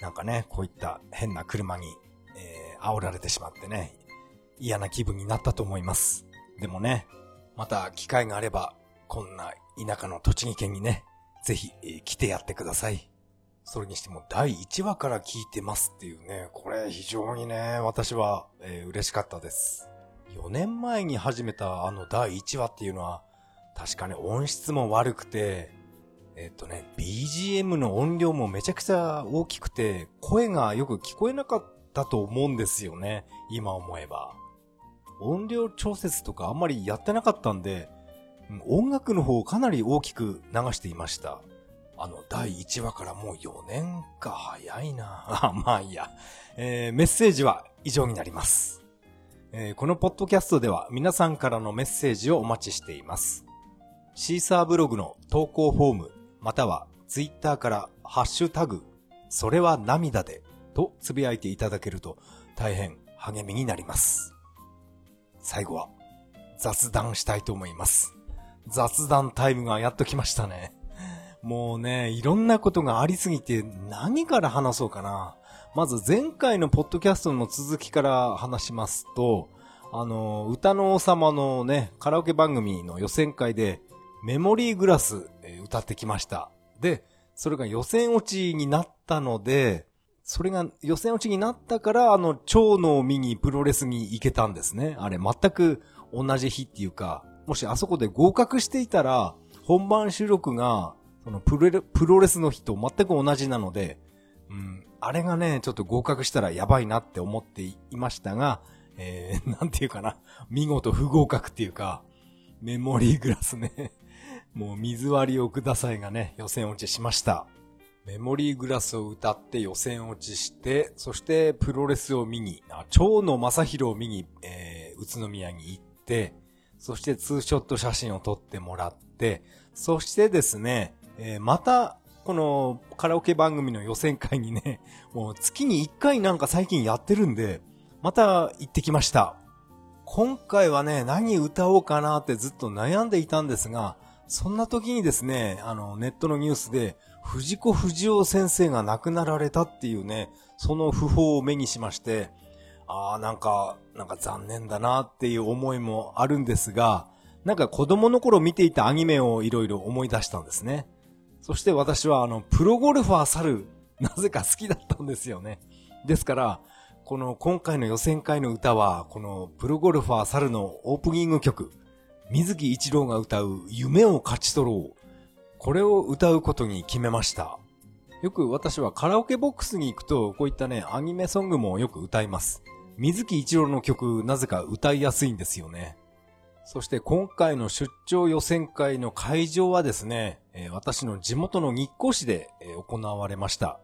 なんかね、こういった変な車に、えー、煽られてしまってね、嫌な気分になったと思います。でもね、また機会があれば、こんな田舎の栃木県にね、ぜひ、来てやってください。それにしても第1話から聞いてますっていうね、これ非常にね、私は、えー、嬉しかったです。4年前に始めたあの第1話っていうのは、確かね、音質も悪くて、えっとね、BGM の音量もめちゃくちゃ大きくて、声がよく聞こえなかったと思うんですよね。今思えば。音量調節とかあんまりやってなかったんで、音楽の方をかなり大きく流していました。あの、第1話からもう4年か早いなあ、まあいいや。えー、メッセージは以上になります。えー、このポッドキャストでは皆さんからのメッセージをお待ちしています。シーサーブログの投稿フォーム、またはツイッターからハッシュタグ、それは涙で、とつぶやいていただけると大変励みになります。最後は雑談したいと思います。雑談タイムがやっと来ましたね。もうね、いろんなことがありすぎて何から話そうかな。まず前回のポッドキャストの続きから話しますと、あの、歌の王様のね、カラオケ番組の予選会でメモリーグラス、え、歌ってきました。で、それが予選落ちになったので、それが予選落ちになったから、あの、超の見にプロレスに行けたんですね。あれ、全く同じ日っていうか、もしあそこで合格していたら、本番収録が、そのプロプロレスの日と全く同じなので、うん、あれがね、ちょっと合格したらやばいなって思っていましたが、えー、なんていうかな、見事不合格っていうか、メモリーグラスね、もう水割りをくださいがね、予選落ちしました。メモリーグラスを歌って予選落ちして、そしてプロレスを見に、蝶野正宏を見に、えー、宇都宮に行って、そしてツーショット写真を撮ってもらって、そしてですね、えー、また、このカラオケ番組の予選会にね、もう月に1回なんか最近やってるんで、また行ってきました。今回はね、何歌おうかなってずっと悩んでいたんですが、そんな時にですね、あの、ネットのニュースで、藤子不二雄先生が亡くなられたっていうね、その訃報を目にしまして、ああ、なんか、なんか残念だなっていう思いもあるんですが、なんか子供の頃見ていたアニメをいろいろ思い出したんですね。そして私はあの、プロゴルファー猿、なぜか好きだったんですよね。ですから、この今回の予選会の歌は、このプロゴルファー猿のオープニング曲、水木一郎が歌う夢を勝ち取ろう。これを歌うことに決めました。よく私はカラオケボックスに行くと、こういったね、アニメソングもよく歌います。水木一郎の曲、なぜか歌いやすいんですよね。そして今回の出張予選会の会場はですね、私の地元の日光市で、行われました。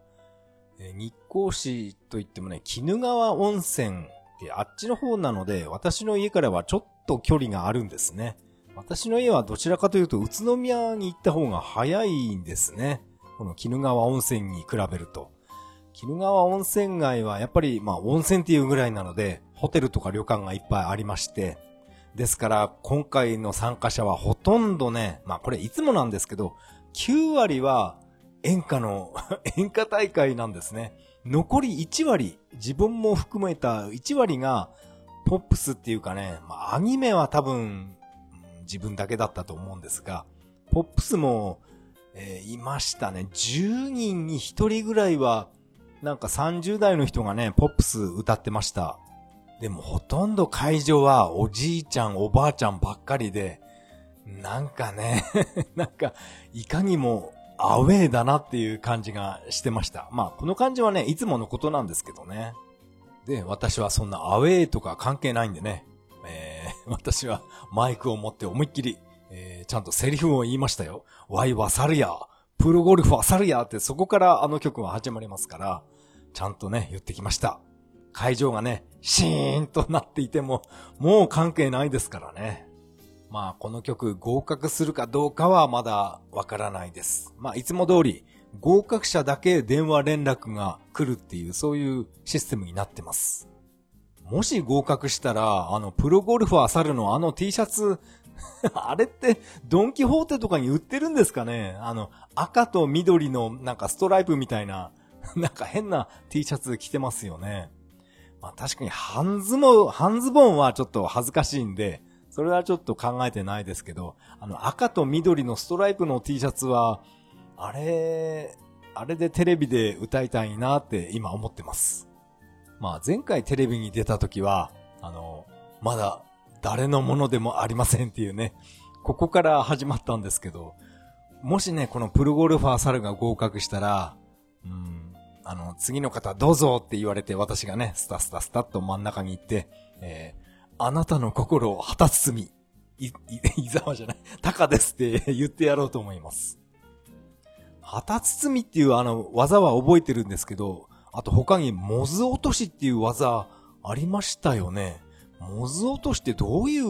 日光市といってもね、鬼怒川温泉ってあっちの方なので、私の家からはちょっと距離があるんですね。私の家はどちらかというと宇都宮に行った方が早いんですね。この鬼怒川温泉に比べると。鬼怒川温泉街はやっぱりまあ温泉っていうぐらいなので、ホテルとか旅館がいっぱいありまして、ですから今回の参加者はほとんどね、まあこれいつもなんですけど、9割は演歌の 演歌大会なんですね。残り1割、自分も含めた1割がポップスっていうかね、まあアニメは多分自分だけだったと思うんですが、ポップスも、えー、いましたね。10人に1人ぐらいはなんか30代の人がね、ポップス歌ってました。でもほとんど会場はおじいちゃんおばあちゃんばっかりで、なんかね なんかいかにもアウェーだなっていう感じがしてました。まあこの感じはね、いつものことなんですけどね。で、私はそんなアウェーとか関係ないんでね、私はマイクを持って思いっきり、えー、ちゃんとセリフを言いましたよ。ワイは猿や、プロゴルファーサルヤってそこからあの曲は始まりますから、ちゃんとね、言ってきました。会場がね、シーンとなっていても、もう関係ないですからね。まあ、この曲合格するかどうかはまだわからないです。まあ、いつも通り、合格者だけ電話連絡が来るっていう、そういうシステムになってます。もし合格したら、あの、プロゴルファー猿のあの T シャツ、あれって、ドンキホーテとかに売ってるんですかね？あの、赤と緑のなんかストライプみたいな、なんか変な T シャツ着てますよね。まあ確かに半ズボン、半ズボンはちょっと恥ずかしいんで、それはちょっと考えてないですけど、あの赤と緑のストライプの T シャツは、あれ、あれでテレビで歌いたいなって今思ってます。まあ前回テレビに出た時は、あの、まだ誰のものでもありませんっていうね、ここから始まったんですけど、もしね、このプロゴルファー猿が合格したら、うん、あの、次の方どうぞって言われて私がね、スタスタスタっと真ん中に行って、えー、あなたの心を旗包み、い、い、いざわじゃない、タカですって 言ってやろうと思います。旗包みっていうあの技は覚えてるんですけど、あと他にモズ落としっていう技ありましたよね。モズ落としってどういう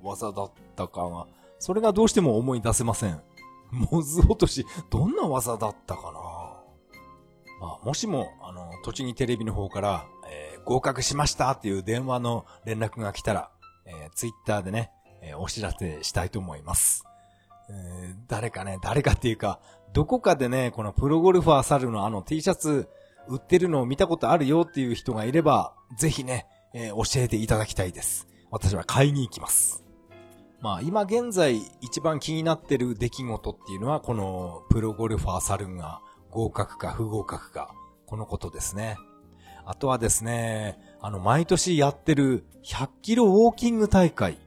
技だったかが、それがどうしても思い出せません。モズ落とし、どんな技だったかなまあ、もしも、あの、栃木テレビの方から、えー、合格しましたっていう電話の連絡が来たら、えー、ツイッターでね、えー、お知らせしたいと思います。えー、誰かね、誰かっていうか、どこかでね、このプロゴルファーサルのあの T シャツ売ってるのを見たことあるよっていう人がいれば、ぜひね、えー、教えていただきたいです。私は買いに行きます。まあ今現在一番気になってる出来事っていうのはこのプロゴルファーサルンが合格か不合格か、このことですね。あとはですね、あの毎年やってる100キロウォーキング大会。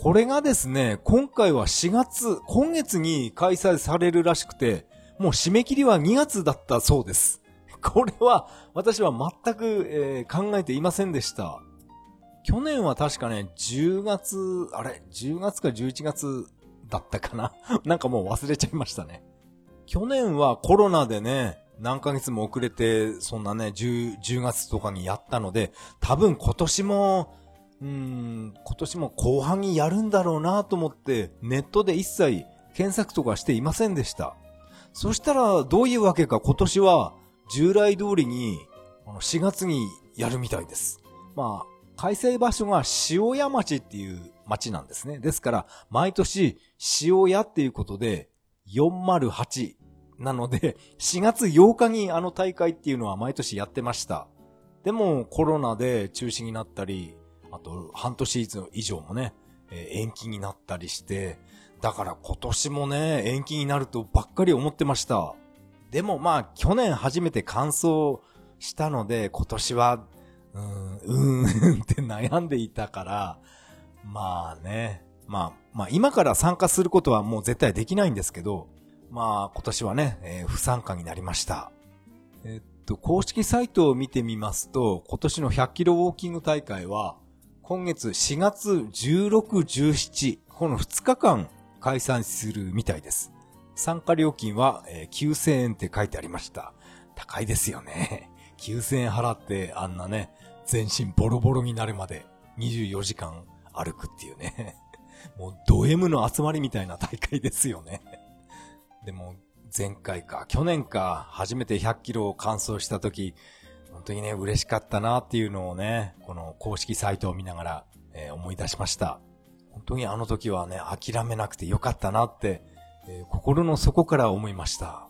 これがですね、今回は4月、今月に開催されるらしくて、もう締め切りは2月だったそうです。これは私は全く、えー、考えていませんでした。去年は確かね、10月、あれ ?10 月か11月だったかな なんかもう忘れちゃいましたね。去年はコロナでね、何ヶ月も遅れて、そんなね、10、10月とかにやったので、多分今年も、うん、今年も後半にやるんだろうなと思って、ネットで一切検索とかしていませんでした。そしたら、どういうわけか今年は、従来通りに、4月にやるみたいです。まあ、開催場所が塩屋町っていう町なんですね。ですから、毎年、塩屋っていうことで、408なので、4月8日にあの大会っていうのは毎年やってました。でも、コロナで中止になったり、あと、半年以上もね、延期になったりして、だから今年もね、延期になるとばっかり思ってました。でもまあ、去年初めて完走したので、今年は、うーん、うーんって悩んでいたから、まあね、まあ、まあ今から参加することはもう絶対できないんですけど、まあ今年はね、えー、不参加になりました。えっと、公式サイトを見てみますと、今年の100キロウォーキング大会は、今月4月16、17、この2日間開催するみたいです。参加料金は、えー、9000円って書いてありました。高いですよね。9000円払ってあんなね、全身ボロボロになるまで24時間歩くっていうね。もうド M の集まりみたいな大会ですよね。でも前回か、去年か、初めて100キロを完走した時、本当にね、嬉しかったなっていうのをね、この公式サイトを見ながら、えー、思い出しました。本当にあの時はね、諦めなくてよかったなってえー、心の底から思いました。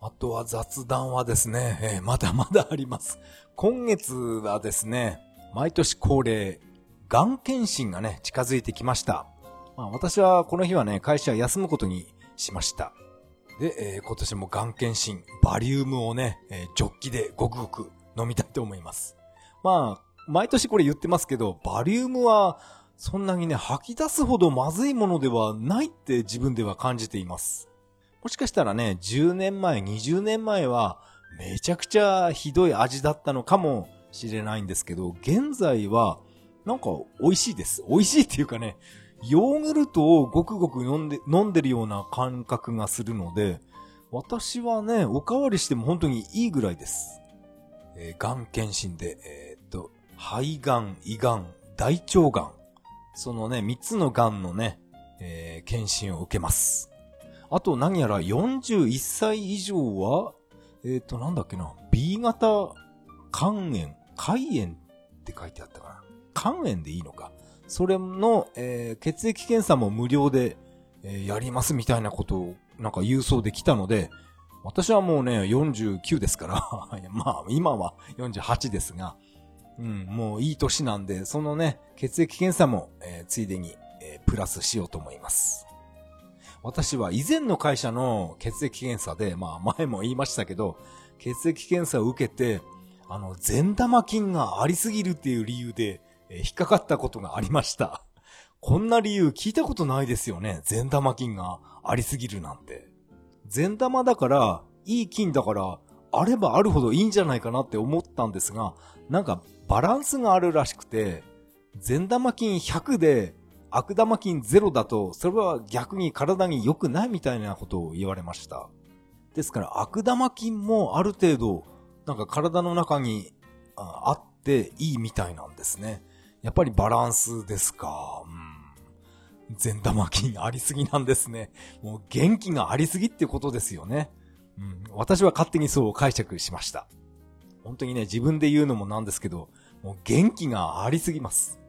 あとは雑談はですね、えー、まだまだあります。今月はですね、毎年恒例、がん検診がね、近づいてきました。まあ、私はこの日はね、会社休むことにしました。で、えー、今年もがん検診、バリウムをね、えー、ジョッキでごくごく飲みたいと思います。まあ、毎年これ言ってますけど、バリウムはそんなにね、吐き出すほどまずいものではないって自分では感じています。もしかしたらね、10年前、20年前は、めちゃくちゃひどい味だったのかもしれないんですけど、現在は、なんか美味しいです。美味しいっていうかね、ヨーグルトをごくごく飲んで、飲んでるような感覚がするので、私はね、おかわりしても本当にいいぐらいです。えー、がん検診で、えー、っと、肺がん、胃がん、大腸がん、そのね、3つの癌のね、えー、検診を受けます。あと何やら41歳以上は、えっ、ー、と、なんだっけな、B 型肝炎、肝炎って書いてあったかな。肝炎でいいのか。それの、えー、血液検査も無料で、えー、やりますみたいなことを、なんか郵送できたので、私はもうね、49ですから まあ、今は48ですが、うん、もういい年なんで、そのね、血液検査も、えー、ついでに、えー、プラスしようと思います。私は以前の会社の血液検査で、まあ前も言いましたけど、血液検査を受けて、あの、善玉菌がありすぎるっていう理由で、えー、引っかかったことがありました。こんな理由聞いたことないですよね。善玉菌がありすぎるなんて。善玉だから、いい菌だから、あればあるほどいいんじゃないかなって思ったんですが、なんかバランスがあるらしくて、善玉菌100で悪玉菌0だと、それは逆に体に良くないみたいなことを言われました。ですから悪玉菌もある程度、なんか体の中にあっていいみたいなんですね。やっぱりバランスですか。善玉菌ありすぎなんですね。もう元気がありすぎってことですよね。うん、私は勝手にそう解釈しました。本当にね、自分で言うのもなんですけど、もう元気がありすぎます。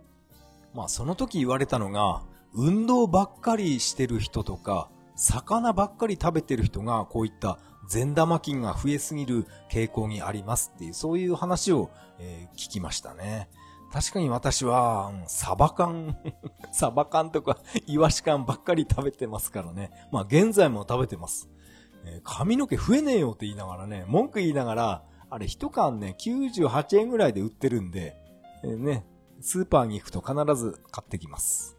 まあその時言われたのが、運動ばっかりしてる人とか、魚ばっかり食べてる人がこういった善玉菌が増えすぎる傾向にありますっていう、そういう話を、えー、聞きましたね。確かに私は、サバ缶、サバ缶とかイワシ缶ばっかり食べてますからね。まあ現在も食べてます。え、髪の毛増えねえよって言いながらね、文句言いながら、あれ一缶ね、98円ぐらいで売ってるんで、えー、ね、スーパーに行くと必ず買ってきます。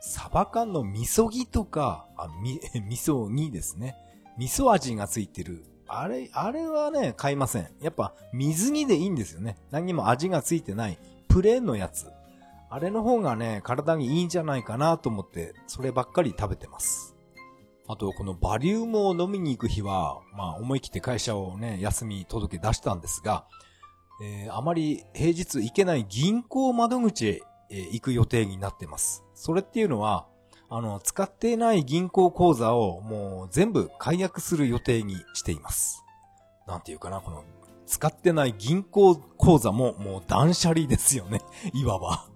サバ缶の味噌煮とか、あ、み、味噌煮ですね。味噌味がついてる。あれ、あれはね、買いません。やっぱ、水煮でいいんですよね。何にも味がついてない、プレーンのやつ。あれの方がね、体にいいんじゃないかなと思って、そればっかり食べてます。あと、このバリウムを飲みに行く日は、まあ、思い切って会社をね、休み届け出したんですが、えー、あまり平日行けない銀行窓口へ、行く予定になってます。それっていうのは、あの、使っていない銀行口座をもう全部解約する予定にしています。なんていうかな、この、使ってない銀行口座ももう断捨離ですよね。いわば。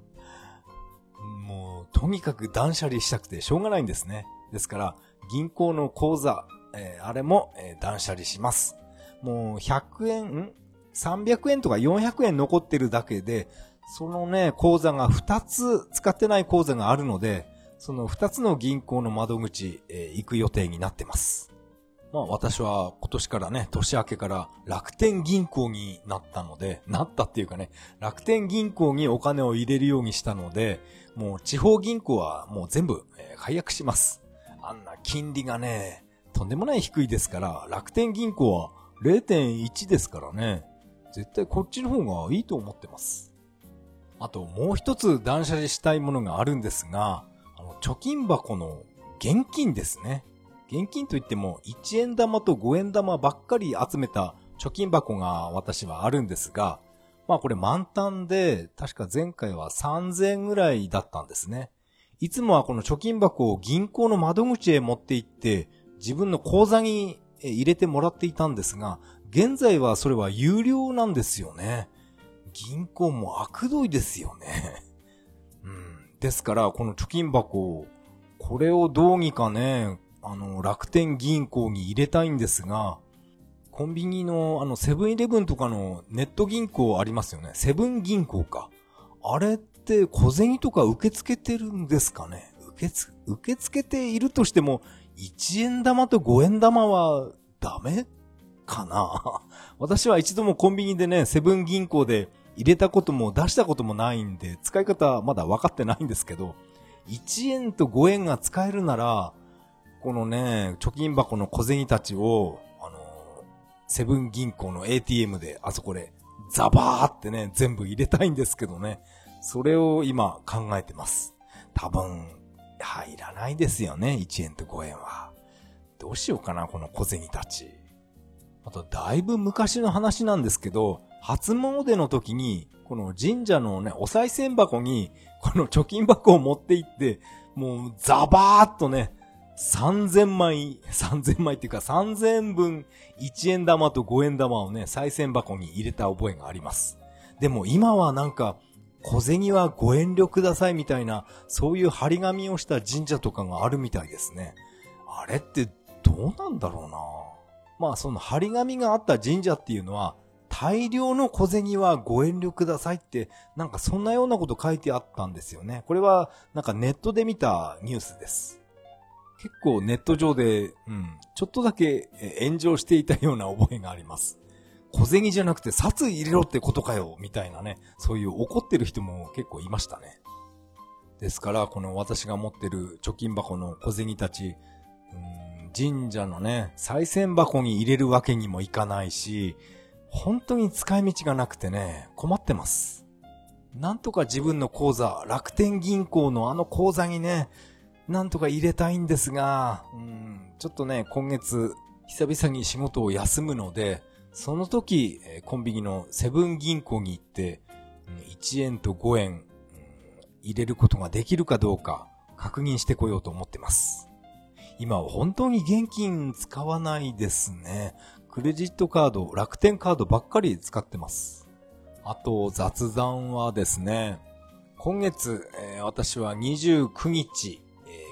もう、とにかく断捨離したくてしょうがないんですね。ですから、銀行の口座、えー、あれも、えー、断捨離します。もう、100円、ん ?300 円とか400円残ってるだけで、そのね、口座が2つ使ってない口座があるので、その二つの銀行の窓口、えー、行く予定になってます。まあ私は今年からね、年明けから楽天銀行になったので、なったっていうかね、楽天銀行にお金を入れるようにしたので、もう地方銀行はもう全部、えー、解約します。あんな金利がね、とんでもない低いですから、楽天銀行は0.1ですからね、絶対こっちの方がいいと思ってます。あともう一つ断捨離したいものがあるんですが、あの貯金箱の現金ですね。現金といっても1円玉と5円玉ばっかり集めた貯金箱が私はあるんですが、まあこれ満タンで、確か前回は3000円ぐらいだったんですね。いつもはこの貯金箱を銀行の窓口へ持って行って、自分の口座に入れてもらっていたんですが、現在はそれは有料なんですよね。銀行も悪どいですよね。うんですから、この貯金箱、これをどうにかね、あの、楽天銀行に入れたいんですが、コンビニの、あの、セブンイレブンとかのネット銀行ありますよね。セブン銀行か。あれって小銭とか受け付けてるんですかね？受けつ、受け付けているとしても、1円玉と5円玉はダメかな？私は一度もコンビニでね、セブン銀行で入れたことも出したこともないんで、使い方まだ分かってないんですけど、1円と5円が使えるなら、このね、貯金箱の小銭たちを、あの、セブン銀行の ATM で、あそこで、ザバーってね、全部入れたいんですけどね。それを今考えてます。多分、入らないですよね、1円と5円は。どうしようかな、この小銭たち。あと、だいぶ昔の話なんですけど、初詣の時に、この神社のね、お賽銭箱に、この貯金箱を持って行って、もうザバーっとね、3000枚、3000枚っていうか3000分1円玉と5円玉をね、賽銭箱に入れた覚えがあります。でも今はなんか、小銭はご遠慮くださいみたいな、そういう張り紙をした神社とかがあるみたいですね。あれってどうなんだろうなまあその張り紙があった神社っていうのは、大量の小銭はご遠慮くださいって、なんかそんなようなこと書いてあったんですよね。これはなんかネットで見たニュースです。結構ネット上で、うん、ちょっとだけ炎上していたような覚えがあります。小銭じゃなくて札入れろってことかよ、みたいなね、そういう怒ってる人も結構いましたね。ですから、この私が持ってる貯金箱の小銭たち、神社のね、再銭箱に入れるわけにもいかないし、本当に使い道がなくてね、困ってます。なんとか自分の口座、楽天銀行のあの口座にね、なんとか入れたいんですが、うん、ちょっとね、今月、久々に仕事を休むので、その時、コンビニのセブン銀行に行って、1円と5円、入れることができるかどうか確認してこようと思ってます。今は本当に現金使わないですね。クレジットカード、楽天カードばっかり使ってます。あと、雑談はですね、今月、私は29日、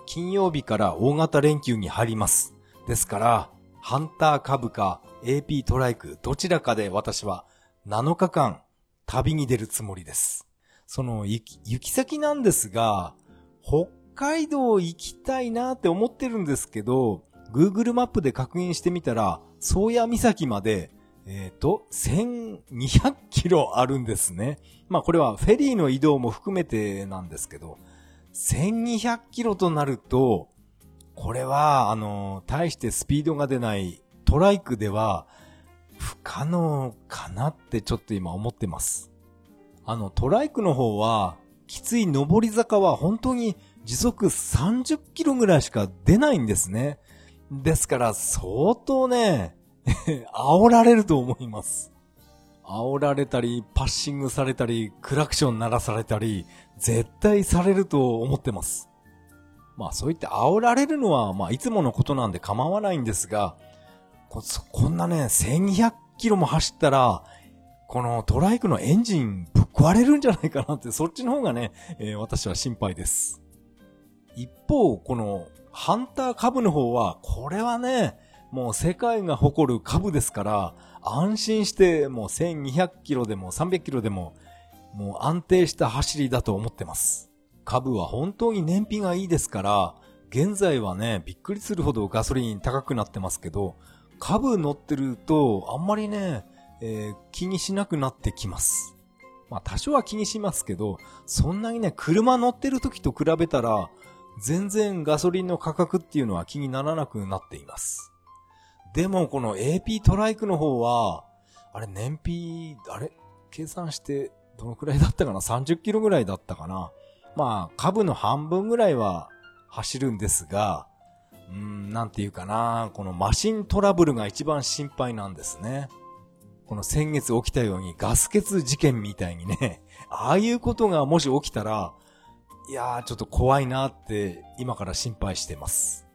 金曜日から大型連休に入ります。ですから、ハンター株か AP トライクどちらかで私は7日間旅に出るつもりです。その行き、行き先なんですが、北海道行きたいなって思ってるんですけど、Google マップで確認してみたら、宗谷岬まで、えっ、ー、と、1200キロあるんですね。まあこれはフェリーの移動も含めてなんですけど、1200キロとなると、これは、あの、大してスピードが出ないトライクでは不可能かなってちょっと今思ってます。あの、トライクの方は、きつい上り坂は本当に時速30キロぐらいしか出ないんですね。ですから相当ね、煽られると思います。煽られたり、パッシングされたり、クラクション鳴らされたり、絶対されると思ってます。まあそう言って煽られるのは、まあいつものことなんで構わないんですが、ここんなね、1200キロも走ったら、このトライクのエンジンぶっ壊れるんじゃないかなって、そっちの方がね、えー、私は心配です。一方、このハンター株の方は、これはね、もう世界が誇る株ですから、安心してもう1200キロでも300キロでも、もう安定した走りだと思ってます。株は本当に燃費がいいですから、現在はね、びっくりするほどガソリン高くなってますけど、株乗ってると、あんまりね、えー、気にしなくなってきます。まあ多少は気にしますけど、そんなにね、車乗ってる時と比べたら、全然ガソリンの価格っていうのは気にならなくなっています。でもこの AP トライクの方は、あれ燃費、あれ計算してどのくらいだったかな ?30 キロぐらいだったかな？まあ株の半分ぐらいは走るんですが、うん、なんていうかな、このマシントラブルが一番心配なんですね。この先月起きたようにガス欠事件みたいにね、ああいうことがもし起きたら、いやーちょっと怖いなって今から心配してます。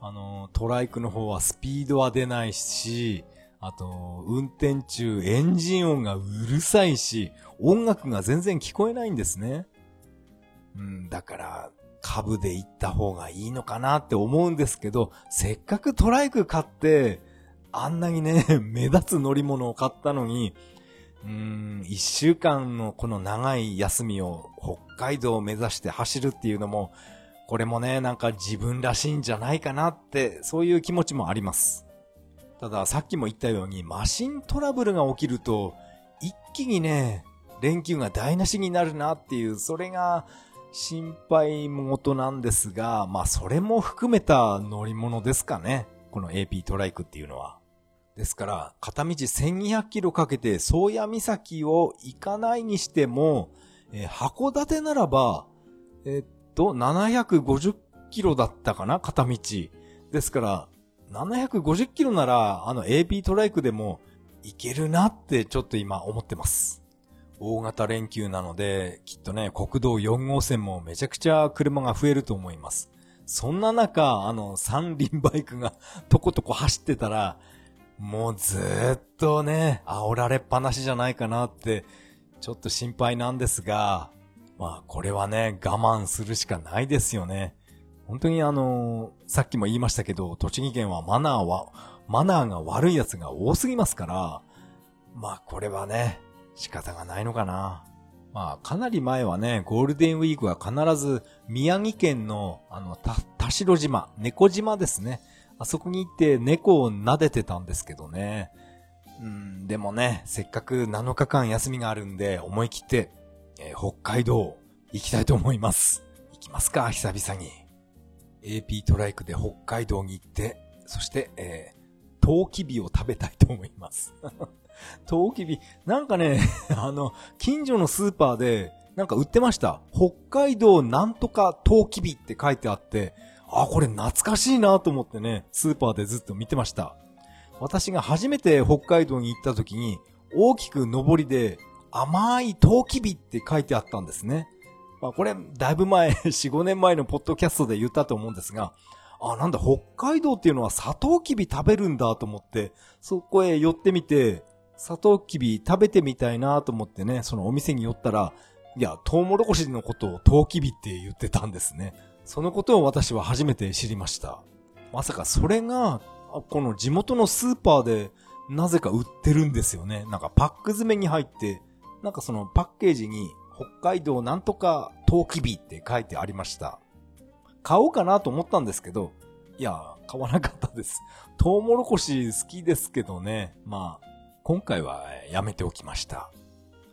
あの、トライクの方はスピードは出ないし、あと、運転中エンジン音がうるさいし、音楽が全然聞こえないんですね。うん、だから、株で行った方がいいのかなって思うんですけど、せっかくトライク買って、あんなにね、目立つ乗り物を買ったのに、うーん、一週間のこの長い休みを北海道を目指して走るっていうのも、これもね、なんか自分らしいんじゃないかなって、そういう気持ちもあります。ただ、さっきも言ったように、マシントラブルが起きると、一気にね、連休が台無しになるなっていう、それが心配事なんですが、まあそれも含めた乗り物ですかね。この AP トライクっていうのは。ですから、片道1200キロかけて宗谷岬を行かないにしても、えー、函館ならば、えー、っと、750キロだったかな片道。ですから、750キロなら、あの AP トライクでも行けるなってちょっと今思ってます。大型連休なので、きっとね、国道4号線もめちゃくちゃ車が増えると思います。そんな中、あの、三輪バイクがとことこ走ってたら、もうずっとね、煽られっぱなしじゃないかなって、ちょっと心配なんですが、まあこれはね、我慢するしかないですよね。本当にあのさっきも言いましたけど、栃木県はマナーは、マナーが悪い奴が多すぎますから、まあこれはね、仕方がないのかな。まあかなり前はね、ゴールデンウィークは必ず宮城県のあの、た、田代島、猫島ですね。あそこに行って猫を撫でてたんですけどね。うん、でもね、せっかく7日間休みがあるんで、思い切って、えー、北海道行きたいと思います。行きますか、久々に。AP トライクで北海道に行って、そして、えー、トウキビを食べたいと思います。トウキビ、なんかね、あの、近所のスーパーで、なんか売ってました。北海道なんとかトウキビって書いてあって、あ、これ懐かしいなと思ってね、スーパーでずっと見てました。私が初めて北海道に行った時に、大きく上りで甘いトウキビって書いてあったんですね。まあこれ、だいぶ前、4、5年前のポッドキャストで言ったと思うんですが、あ、なんだ、北海道っていうのはサトウキビ食べるんだと思って、そこへ寄ってみて、サトウキビ食べてみたいなと思ってね、そのお店に寄ったら、いや、トウモロコシのことをトウキビって言ってたんですね。そのことを私は初めて知りました。まさかそれが、この地元のスーパーでなぜか売ってるんですよね。なんかパック詰めに入って、なんかそのパッケージに北海道なんとかトウキビって書いてありました。買おうかなと思ったんですけど、いや、買わなかったです。トウモロコシ好きですけどね。まあ、今回はやめておきました。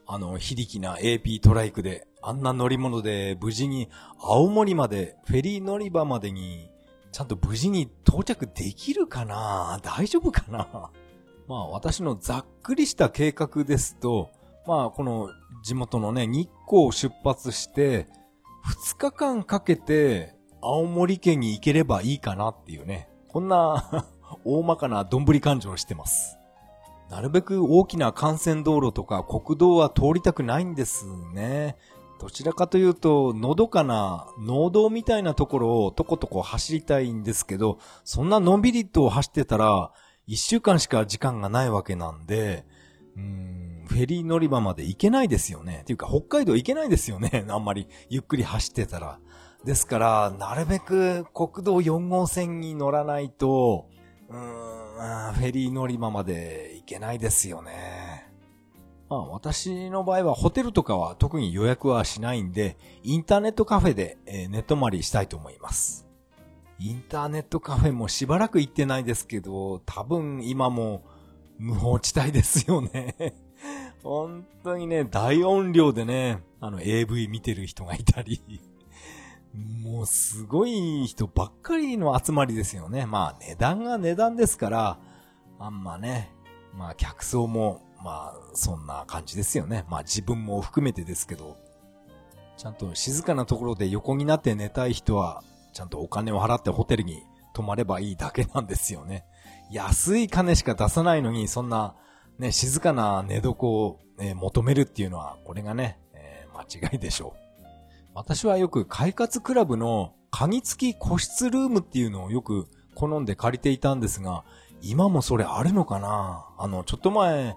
あの、非力な AP トライクで、あんな乗り物で無事に青森まで、フェリー乗り場までに、ちゃんと無事に到着できるかな？大丈夫かな？まあ私のざっくりした計画ですと、まあこの地元のね、日光を出発して、2日間かけて青森県に行ければいいかなっていうね、こんな 大まかなどんぶり感情をしてます。なるべく大きな幹線道路とか国道は通りたくないんですね。どちらかというと、のどかな農道みたいなところをとことこ走りたいんですけど、そんなのんびりと走ってたら、一週間しか時間がないわけなんで、うん、フェリー乗り場まで行けないですよね。っていうか、北海道行けないですよね。あんまりゆっくり走ってたら。ですから、なるべく国道4号線に乗らないと、うフェリー乗り場まで行けないですよね。まあ私の場合はホテルとかは特に予約はしないんで、インターネットカフェで、え寝泊まりしたいと思います。インターネットカフェもしばらく行ってないですけど、多分今も無法地帯ですよね。本当にね、大音量でね、あの AV 見てる人がいたり、もうすごい人ばっかりの集まりですよね。まあ値段が値段ですから、あんまね、まあ客層も、まあそんな感じですよね。まあ自分も含めてですけど、ちゃんと静かなところで横になって寝たい人は、ちゃんとお金を払ってホテルに泊まればいいだけなんですよね。安い金しか出さないのに、そんな、ね、静かな寝床を、ね、求めるっていうのは、これがね、えー、間違いでしょう。私はよく快活クラブの鍵付き個室ルームっていうのをよく好んで借りていたんですが、今もそれあるのかな？あの、ちょっと前、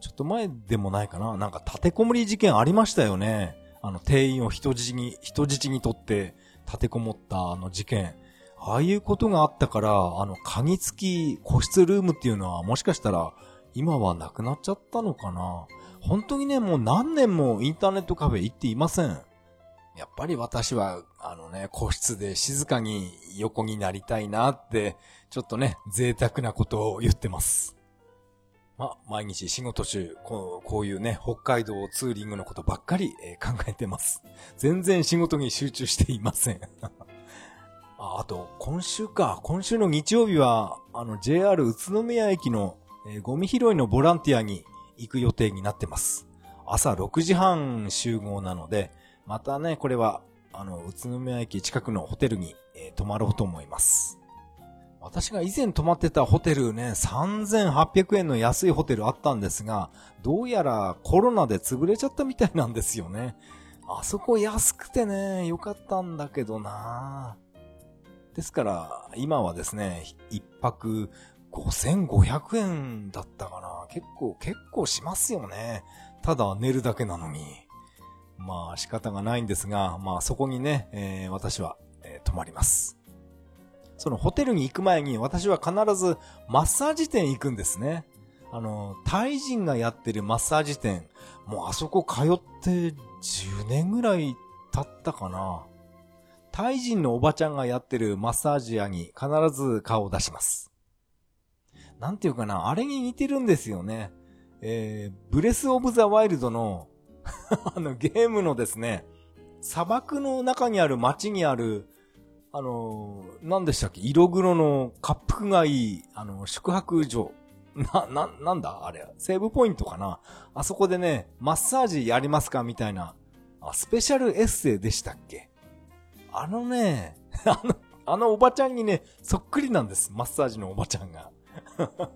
ちょっと前でもないかな？なんか立てこもり事件ありましたよね。あの、店員を人質に、人質にとって、立てこもったあの事件。ああいうことがあったから、あの、鍵付き個室ルームっていうのはもしかしたら今はなくなっちゃったのかな？本当にね、もう何年もインターネットカフェ行っていません。やっぱり私は、あのね、個室で静かに横になりたいなって、ちょっとね、贅沢なことを言ってます。ま、毎日仕事中、こうこういうね、北海道ツーリングのことばっかり、えー、考えてます。全然仕事に集中していません。ああと、今週か。今週の日曜日は、あの、JR 宇都宮駅の、えー、ゴミ拾いのボランティアに行く予定になってます。朝6時半集合なので、またね、これは、あの、宇都宮駅近くのホテルに、えー、泊まろうと思います。私が以前泊まってたホテルね、3800円の安いホテルあったんですが、どうやらコロナで潰れちゃったみたいなんですよね。あそこ安くてね、よかったんだけどなですから、今はですね、一泊5500円だったかな。結構、結構しますよね。ただ寝るだけなのに。まあ仕方がないんですが、まあそこにね、えー、私は、えー、泊まります。そのホテルに行く前に私は必ずマッサージ店行くんですね。あの、タイ人がやってるマッサージ店、もうあそこ通って10年ぐらい経ったかな。タイ人のおばちゃんがやってるマッサージ屋に必ず顔を出します。なんていうかな、あれに似てるんですよね。えー、ブレスオブザワイルドの あのゲームのですね、砂漠の中にある街にあるあの、何でしたっけ色黒の滑腹がいい、あの、宿泊所。な、な、なんだあれ。セーブポイントかなあそこでね、マッサージやりますかみたいな、あ、スペシャルエッセイでしたっけあのね、あの、あのおばちゃんにね、そっくりなんです。マッサージのおばちゃんが。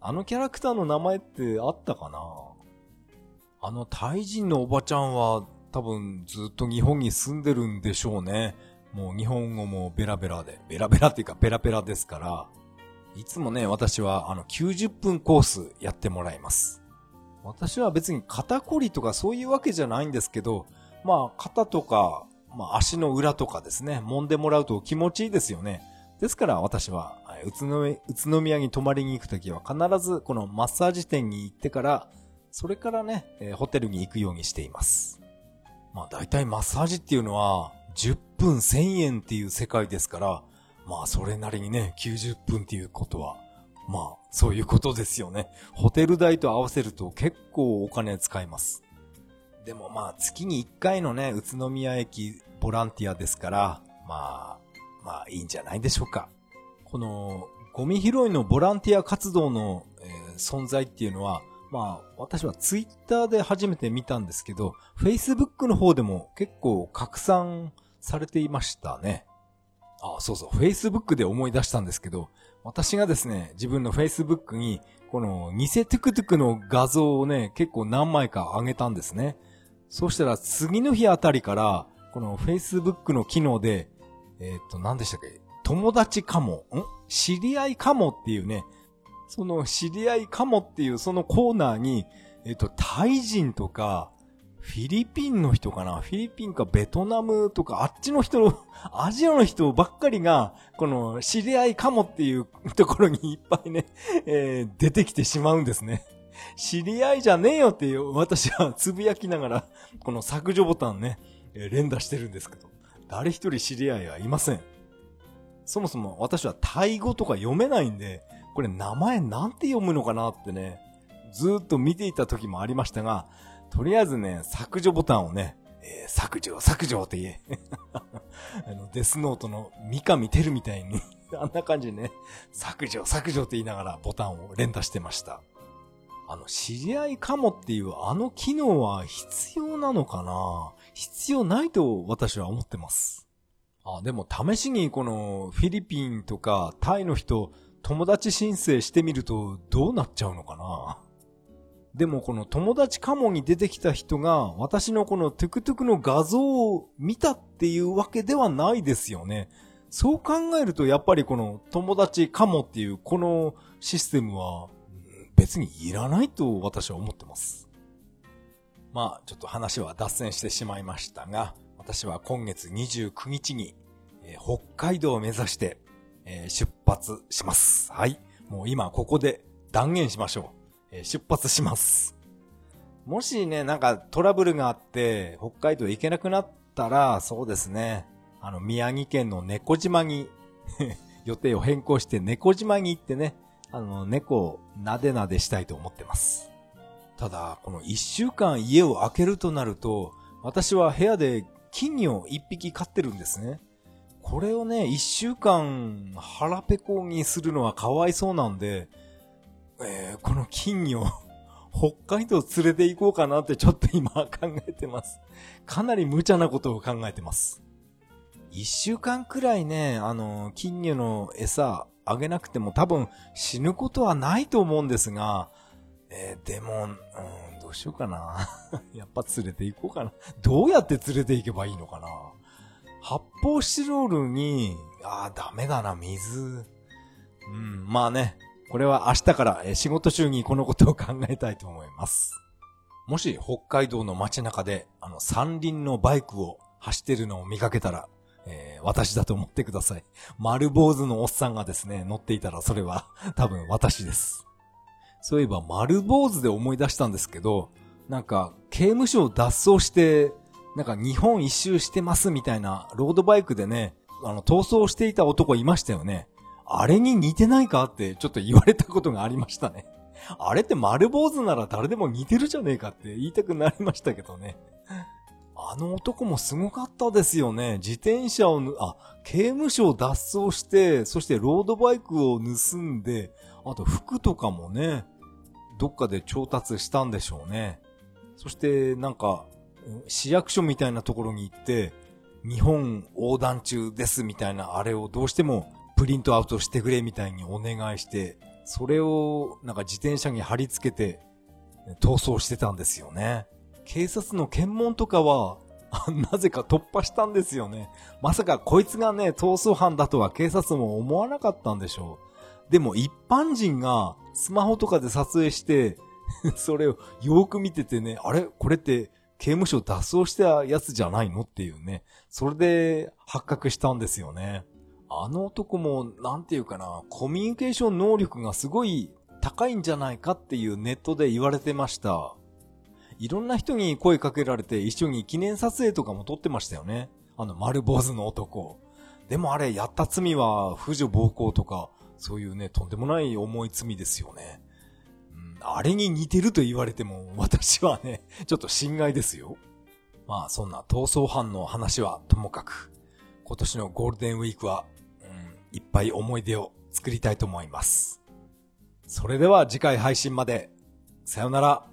あのキャラクターの名前ってあったかなあのタイ人のおばちゃんは多分ずっと日本に住んでるんでしょうね。もう日本語もベラベラで、ベラベラっていうかペラペラですから、いつもね、私はあの90分コースやってもらいます。私は別に肩こりとかそういうわけじゃないんですけど、まあ肩とか、まあ足の裏とかですね、揉んでもらうと気持ちいいですよね。ですから私は宇都宮に泊まりに行くときは必ずこのマッサージ店に行ってから、それからね、えー、ホテルに行くようにしています。まあ大体マッサージっていうのは10分1000円っていう世界ですから、まあそれなりにね、90分っていうことは、まあそういうことですよね。ホテル代と合わせると結構お金使います。でもまあ月に1回のね、宇都宮駅ボランティアですから、まあ、まあいいんじゃないでしょうか。このゴミ拾いのボランティア活動の、えー、存在っていうのは、まあ、私はツイッターで初めて見たんですけど、Facebook の方でも結構拡散されていましたね。あ、そうそう、Facebook で思い出したんですけど、私がですね、自分の Facebook に、この偽トゥクトゥクの画像をね、結構何枚か上げたんですね。そうしたら次の日あたりから、この Facebook の機能で、えっ、と、何でしたっけ？友達かも、ん？知り合いかもっていうね、その知り合いかもっていうそのコーナーに、えっ、と、タイ人とか、フィリピンの人かな？フィリピンかベトナムとか、あっちの人の、アジアの人ばっかりが、この知り合いかもっていうところにいっぱいね、えー、出てきてしまうんですね。知り合いじゃねえよっていう私は つぶやきながら、この削除ボタンね、え、連打してるんですけど、誰一人知り合いはいません。そもそも私はタイ語とか読めないんで、これ名前なんて読むのかなってね、ずっと見ていた時もありましたが、とりあえずね、削除ボタンをね、えー、削除、削除って言え。あの、デスノートの三上てるみたいに あんな感じでね、削除、削除って言いながらボタンを連打してました。あの、知り合いかもっていうあの機能は必要なのかな？必要ないと私は思ってます。あ、でも試しにこのフィリピンとかタイの人、友達申請してみるとどうなっちゃうのかな？でもこの友達カモに出てきた人が私のこのトゥクトゥクの画像を見たっていうわけではないですよね。そう考えるとやっぱりこの友達カモっていうこのシステムは別にいらないと私は思ってます。まあちょっと話は脱線してしまいましたが、私は今月29日に、えー、北海道を目指して、えー、出発します。はい。もう今ここで断言しましょう。え出発します。もしね、なんかトラブルがあって、北海道行けなくなったら、そうですね。あの、宮城県の猫島に 予定を変更して猫島に行ってね、あの、猫をなでなでしたいと思ってます。ただ、この一週間家を開けるとなると、私は部屋で金魚を一匹飼ってるんですね。これをね、一週間腹ペコにするのはかわいそうなんで、えー、この金魚、北海道連れて行こうかなってちょっと今考えてます。かなり無茶なことを考えてます。一週間くらいね、あの、金魚の餌あげなくても多分死ぬことはないと思うんですが、えー、でも、うん、どうしようかな。やっぱ連れて行こうかな。どうやって連れて行けばいいのかな。発泡スチロールに、ああ、ダメだな、水。うん、まあね、これは明日から仕事中にこのことを考えたいと思います。もし北海道の街中であの三輪のバイクを走ってるのを見かけたら、えー、私だと思ってください。丸坊主のおっさんがですね、乗っていたらそれは多分私です。そういえば丸坊主で思い出したんですけど、なんか刑務所を脱走して、なんか日本一周してますみたいなロードバイクでね、あの逃走していた男いましたよね。あれに似てないかってちょっと言われたことがありましたね。あれって丸坊主なら誰でも似てるじゃねえかって言いたくなりましたけどね。あの男もすごかったですよね。自転車を、あ、刑務所を脱走して、そしてロードバイクを盗んで、あと服とかもね、どっかで調達したんでしょうね。そしてなんか、市役所みたいなところに行って、日本横断中ですみたいなあれをどうしてもプリントアウトしてくれみたいにお願いして、それをなんか自転車に貼り付けて逃走してたんですよね。警察の検問とかは なぜか突破したんですよね。まさかこいつがね、逃走犯だとは警察も思わなかったんでしょう。でも一般人がスマホとかで撮影してそれをよーく見ててね、あれ？これって刑務所脱走したやつじゃないのっていうね。それで発覚したんですよね。あの男も、なんていうかな、コミュニケーション能力がすごい高いんじゃないかっていうネットで言われてました。いろんな人に声かけられて一緒に記念撮影とかも撮ってましたよね。あの丸坊主の男。でもあれ、やった罪は、婦女暴行とか、そういうね、とんでもない重い罪ですよね。あれに似てると言われても、私はね、ちょっと心外ですよ。まあ、そんな逃走犯の話はともかく、今年のゴールデンウィークは、うん、いっぱい思い出を作りたいと思います。それでは次回配信まで。さよなら。